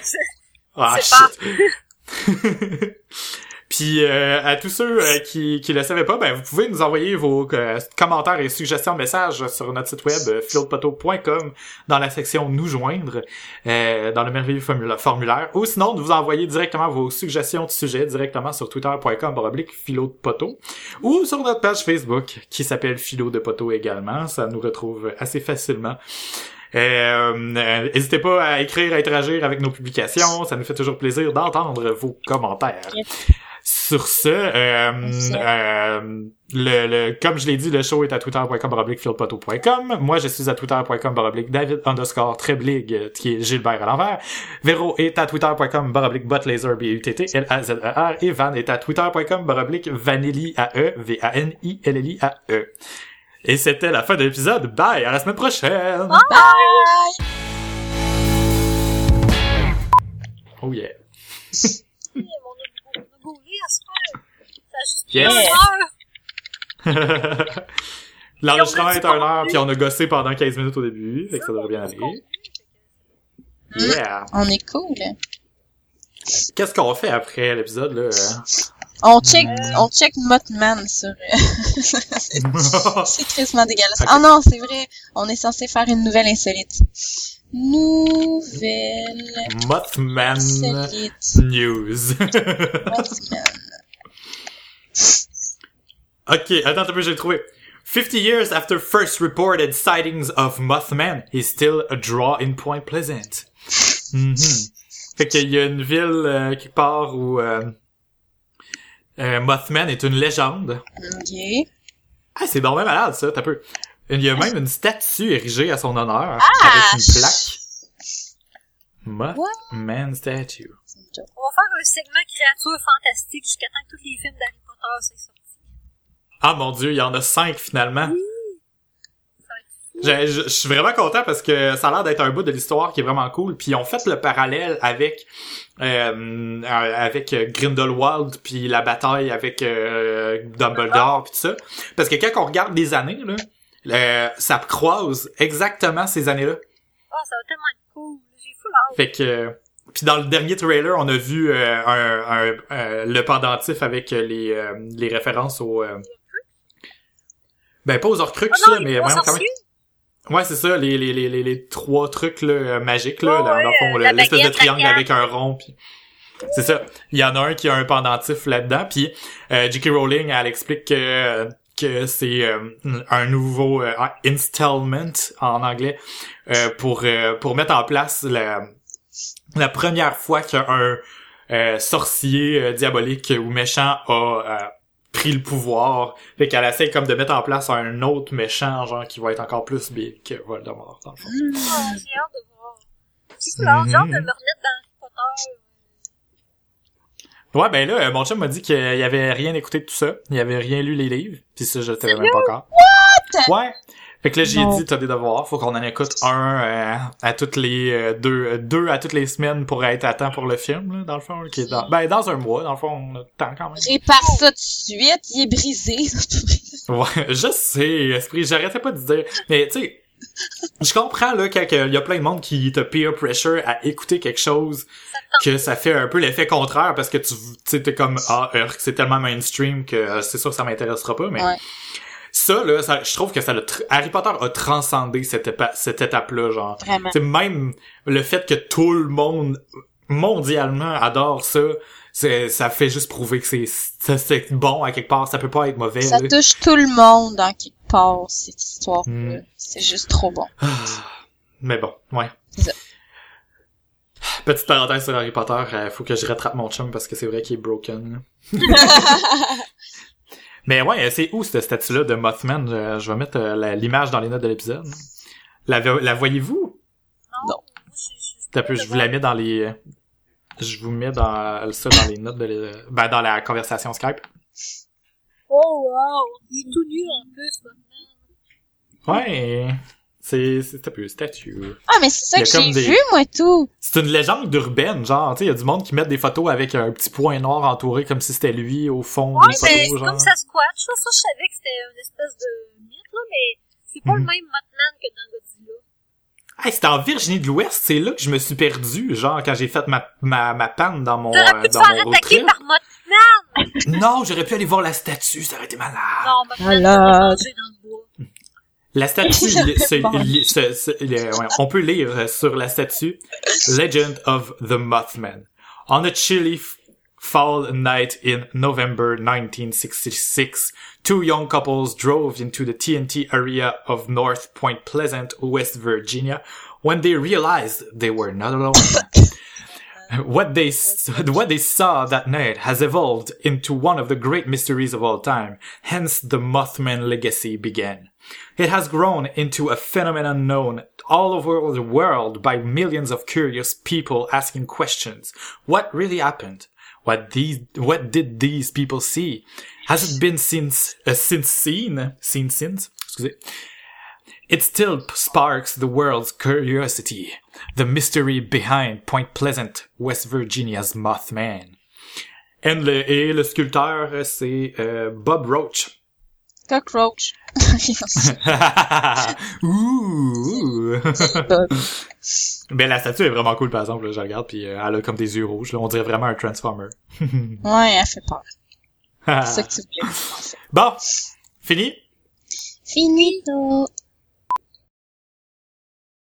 Speaker 3: Ah,
Speaker 2: C'est
Speaker 3: shit. Puis euh, à tous ceux euh, qui qui le savaient pas, ben vous pouvez nous envoyer vos euh, commentaires et suggestions messages sur notre site web euh, philodpoto.com dans la section nous joindre euh, dans le merveilleux formula- formulaire ou sinon de vous envoyer directement vos suggestions de sujets directement sur twitter.com baroblique philo de poteau ou sur notre page Facebook qui s'appelle philo de poteau également, ça nous retrouve assez facilement. Euh, euh, N'hésitez pas à écrire, à interagir avec nos publications. Ça nous fait toujours plaisir d'entendre vos commentaires. Sur ce, euh, euh, le, le, comme je l'ai dit, le show est à twitter.com baroblique fieldpoto.com. Moi, je suis à twitter.com baroblique david underscore treblig, euh, qui est Gilbert à l'envers. Véro est à twitter.com baroblique botlaser, B-U-T-T, L-A-Z-E-R. Et Van est à twitter.com baroblique vanilli A-E, V-A-N-I-L-L-I-A-E. Et c'était la fin de l'épisode. Bye! À la semaine prochaine!
Speaker 1: Bye!
Speaker 3: Oh yeah.
Speaker 2: Oui, on a, on a goulé à se faire. Ça a juste
Speaker 3: Yes. L'enregistrement est à une heure,
Speaker 2: du
Speaker 3: puis on a gossé pendant 15 minutes au début, fait que ça devrait bien aller. Yeah!
Speaker 1: On est cool.
Speaker 3: Qu'est-ce qu'on fait après l'épisode, là?
Speaker 1: On check, on check Mothman sur, euh, c'est tristement dégueulasse.
Speaker 3: Ok.
Speaker 1: Ah non, c'est vrai. On est censé faire une nouvelle insolite. Nouvelle
Speaker 3: Mothman
Speaker 1: insolite.
Speaker 3: News.
Speaker 1: Mothman.
Speaker 3: Ok, attends un peu, j'ai trouvé. 50 years after first reported sightings of Mothman, he's still a draw in Point Pleasant. Mhm. Fait qu'il y a une ville euh, quelque part où euh, euh, Mothman est une légende.
Speaker 1: Ok.
Speaker 3: Ah, c'est même malade, ça, t'as peu. Il y a même une statue érigée à son honneur,
Speaker 1: Ah!
Speaker 3: avec une plaque. Mothman statue.
Speaker 1: C'est.
Speaker 2: On va faire un segment créatures fantastiques jusqu'à temps que tous les films d'Harry Potter soient sortis.
Speaker 3: Ah mon dieu, il y en a cinq finalement.
Speaker 2: Être
Speaker 3: Je, suis vraiment content parce que ça a l'air d'être un bout de l'histoire qui est vraiment cool. Puis ont fait le parallèle avec euh, euh, avec Grindelwald puis la bataille avec euh, Dumbledore puis tout ça. Parce que quand on regarde les années là, euh, ça croise exactement ces années-là.
Speaker 2: Ah, ça va tellement être cool. J'ai full hâte.
Speaker 3: Fait que puis dans le dernier trailer, on a vu euh, un, un- euh, le pendentif avec les euh, les références euh, ben pas aux Horcruxes
Speaker 2: Ah non,
Speaker 3: là, mais vraiment quand même. Ouais, c'est ça, les, les, les, les, les trois trucs là, euh, magiques, là,
Speaker 2: Ouais,
Speaker 3: dans le fond, l'espèce de triangle avec un rond. Puis... C'est ça. Il y en a un qui a un pendentif là-dedans, puis euh, J.K. Rowling, elle explique que que c'est euh, un nouveau euh, installment en anglais euh, pour euh, pour mettre en place la la première fois qu'un euh, sorcier diabolique ou méchant a euh, pris le pouvoir. Fait qu'elle essaie comme de mettre en place un autre méchant, genre, qui va être encore plus big que Voldemort, dans le fond.
Speaker 2: Ah, j'ai hâte de voir. J'ai hâte de me remettre dans Harry Potter.
Speaker 3: Ouais, ben là, euh, mon chum m'a dit qu'il y avait rien écouté de tout ça. Il avait rien lu les livres. Puis ça, je le savais même pas encore. What? Ouais. Fait que là, j'ai dit, t'as des devoirs. Faut qu'on en écoute un euh, à toutes les euh, deux, euh, deux à toutes les semaines pour être à temps pour le film, là, dans le fond. Qui est dans, ben, dans un mois, dans le fond, on a le temps quand même.
Speaker 1: Répare ça tout de suite, il est brisé.
Speaker 3: Ouais, je sais, esprit, j'arrêtais pas de dire. Mais tu sais, je comprends là qu'il y a plein de monde qui te peer pressure à écouter quelque chose que ça fait un peu l'effet contraire parce que tu t'es comme ah c'est tellement mainstream que euh, c'est sûr que ça m'intéressera pas mais
Speaker 1: Ouais.
Speaker 3: Ça là ça, je trouve que ça tr- Harry Potter a transcendé cette épa- cette étape là genre
Speaker 1: Vraiment.
Speaker 3: c'est même le fait que tout le monde mondialement adore ça c'est ça fait juste prouver que c'est bon à quelque part ça peut pas être mauvais
Speaker 1: Ça
Speaker 3: là.
Speaker 1: touche tout le monde dans quelque part, cette histoire-là.
Speaker 3: Mm.
Speaker 1: C'est juste trop bon.
Speaker 3: Mais bon, ouais.
Speaker 1: Ça.
Speaker 3: Petite parenthèse sur Harry Potter, euh, faut que je rattrape mon chum parce que c'est vrai qu'il est broken. Mais ouais, c'est où cette statue-là de Mothman? Euh, je vais mettre euh, l'image dans les notes de l'épisode. La, la voyez-vous?
Speaker 2: Non. Je- je-
Speaker 3: T'as peu, je vous la mets dans les... euh, Je vous mets dans ça dans les notes de l'é- ben dans la conversation Skype.
Speaker 2: Oh, wow. Il est tout nu en plus, maintenant.
Speaker 3: Ouais, c'est c'est un peu statue.
Speaker 1: Ah, mais c'est ça que j'ai
Speaker 3: des-
Speaker 1: vu, moi, tout.
Speaker 3: C'est une légende urbaine, genre, tu sais, il y a du monde qui met des photos avec un petit point noir entouré comme si c'était lui au fond
Speaker 2: Ouais, c'est
Speaker 3: genre.
Speaker 2: comme Sasquatch, là. Ça, je savais que c'était une espèce de mythe, là, mais c'est pas
Speaker 3: Mhm.
Speaker 2: le même Mothman que dans Godzilla.
Speaker 3: Hey, c'était en Virginie de l'Ouest, c'est là que je me suis perdu, genre, quand j'ai fait ma, ma, ma panne dans mon,
Speaker 2: T'aurais
Speaker 3: euh,
Speaker 2: pu te
Speaker 3: dans mon road
Speaker 2: attaquer
Speaker 3: trip.
Speaker 2: par Mothman!
Speaker 3: Non, j'aurais pu aller voir la statue, ça aurait été malade.
Speaker 2: Non, Mothman, manger dans le bois.
Speaker 3: La statue,
Speaker 1: Bon.
Speaker 3: il- c'est- c'est- ouais, on peut lire euh, sur la statue Legend of the Mothman. On a chilly fall night in November 1966, two young couples drove into the TNT area of North Point Pleasant, West Virginia, when they realized they were not alone. What they what they saw that night has evolved into one of the great mysteries of all time. Hence, the Mothman legacy began. It has grown into a phenomenon known all over the world by millions of curious people asking questions. What really happened? What these what did these people see? Has it been since uh, since seen seen since? Excusez. It still sparks the world's curiosity. The mystery behind Point Pleasant, West Virginia's Mothman. Et le, et le sculpteur, c'est euh, Bob Roach.
Speaker 1: Cockroach.
Speaker 3: Ouh! Ben la statue est vraiment cool par exemple, là, je la regarde puis euh, elle a comme des yeux rouges, là. on dirait vraiment un Transformer.
Speaker 1: ouais, elle fait peur. C'est ça que tu voulais.
Speaker 3: bon, fini?
Speaker 1: Finito.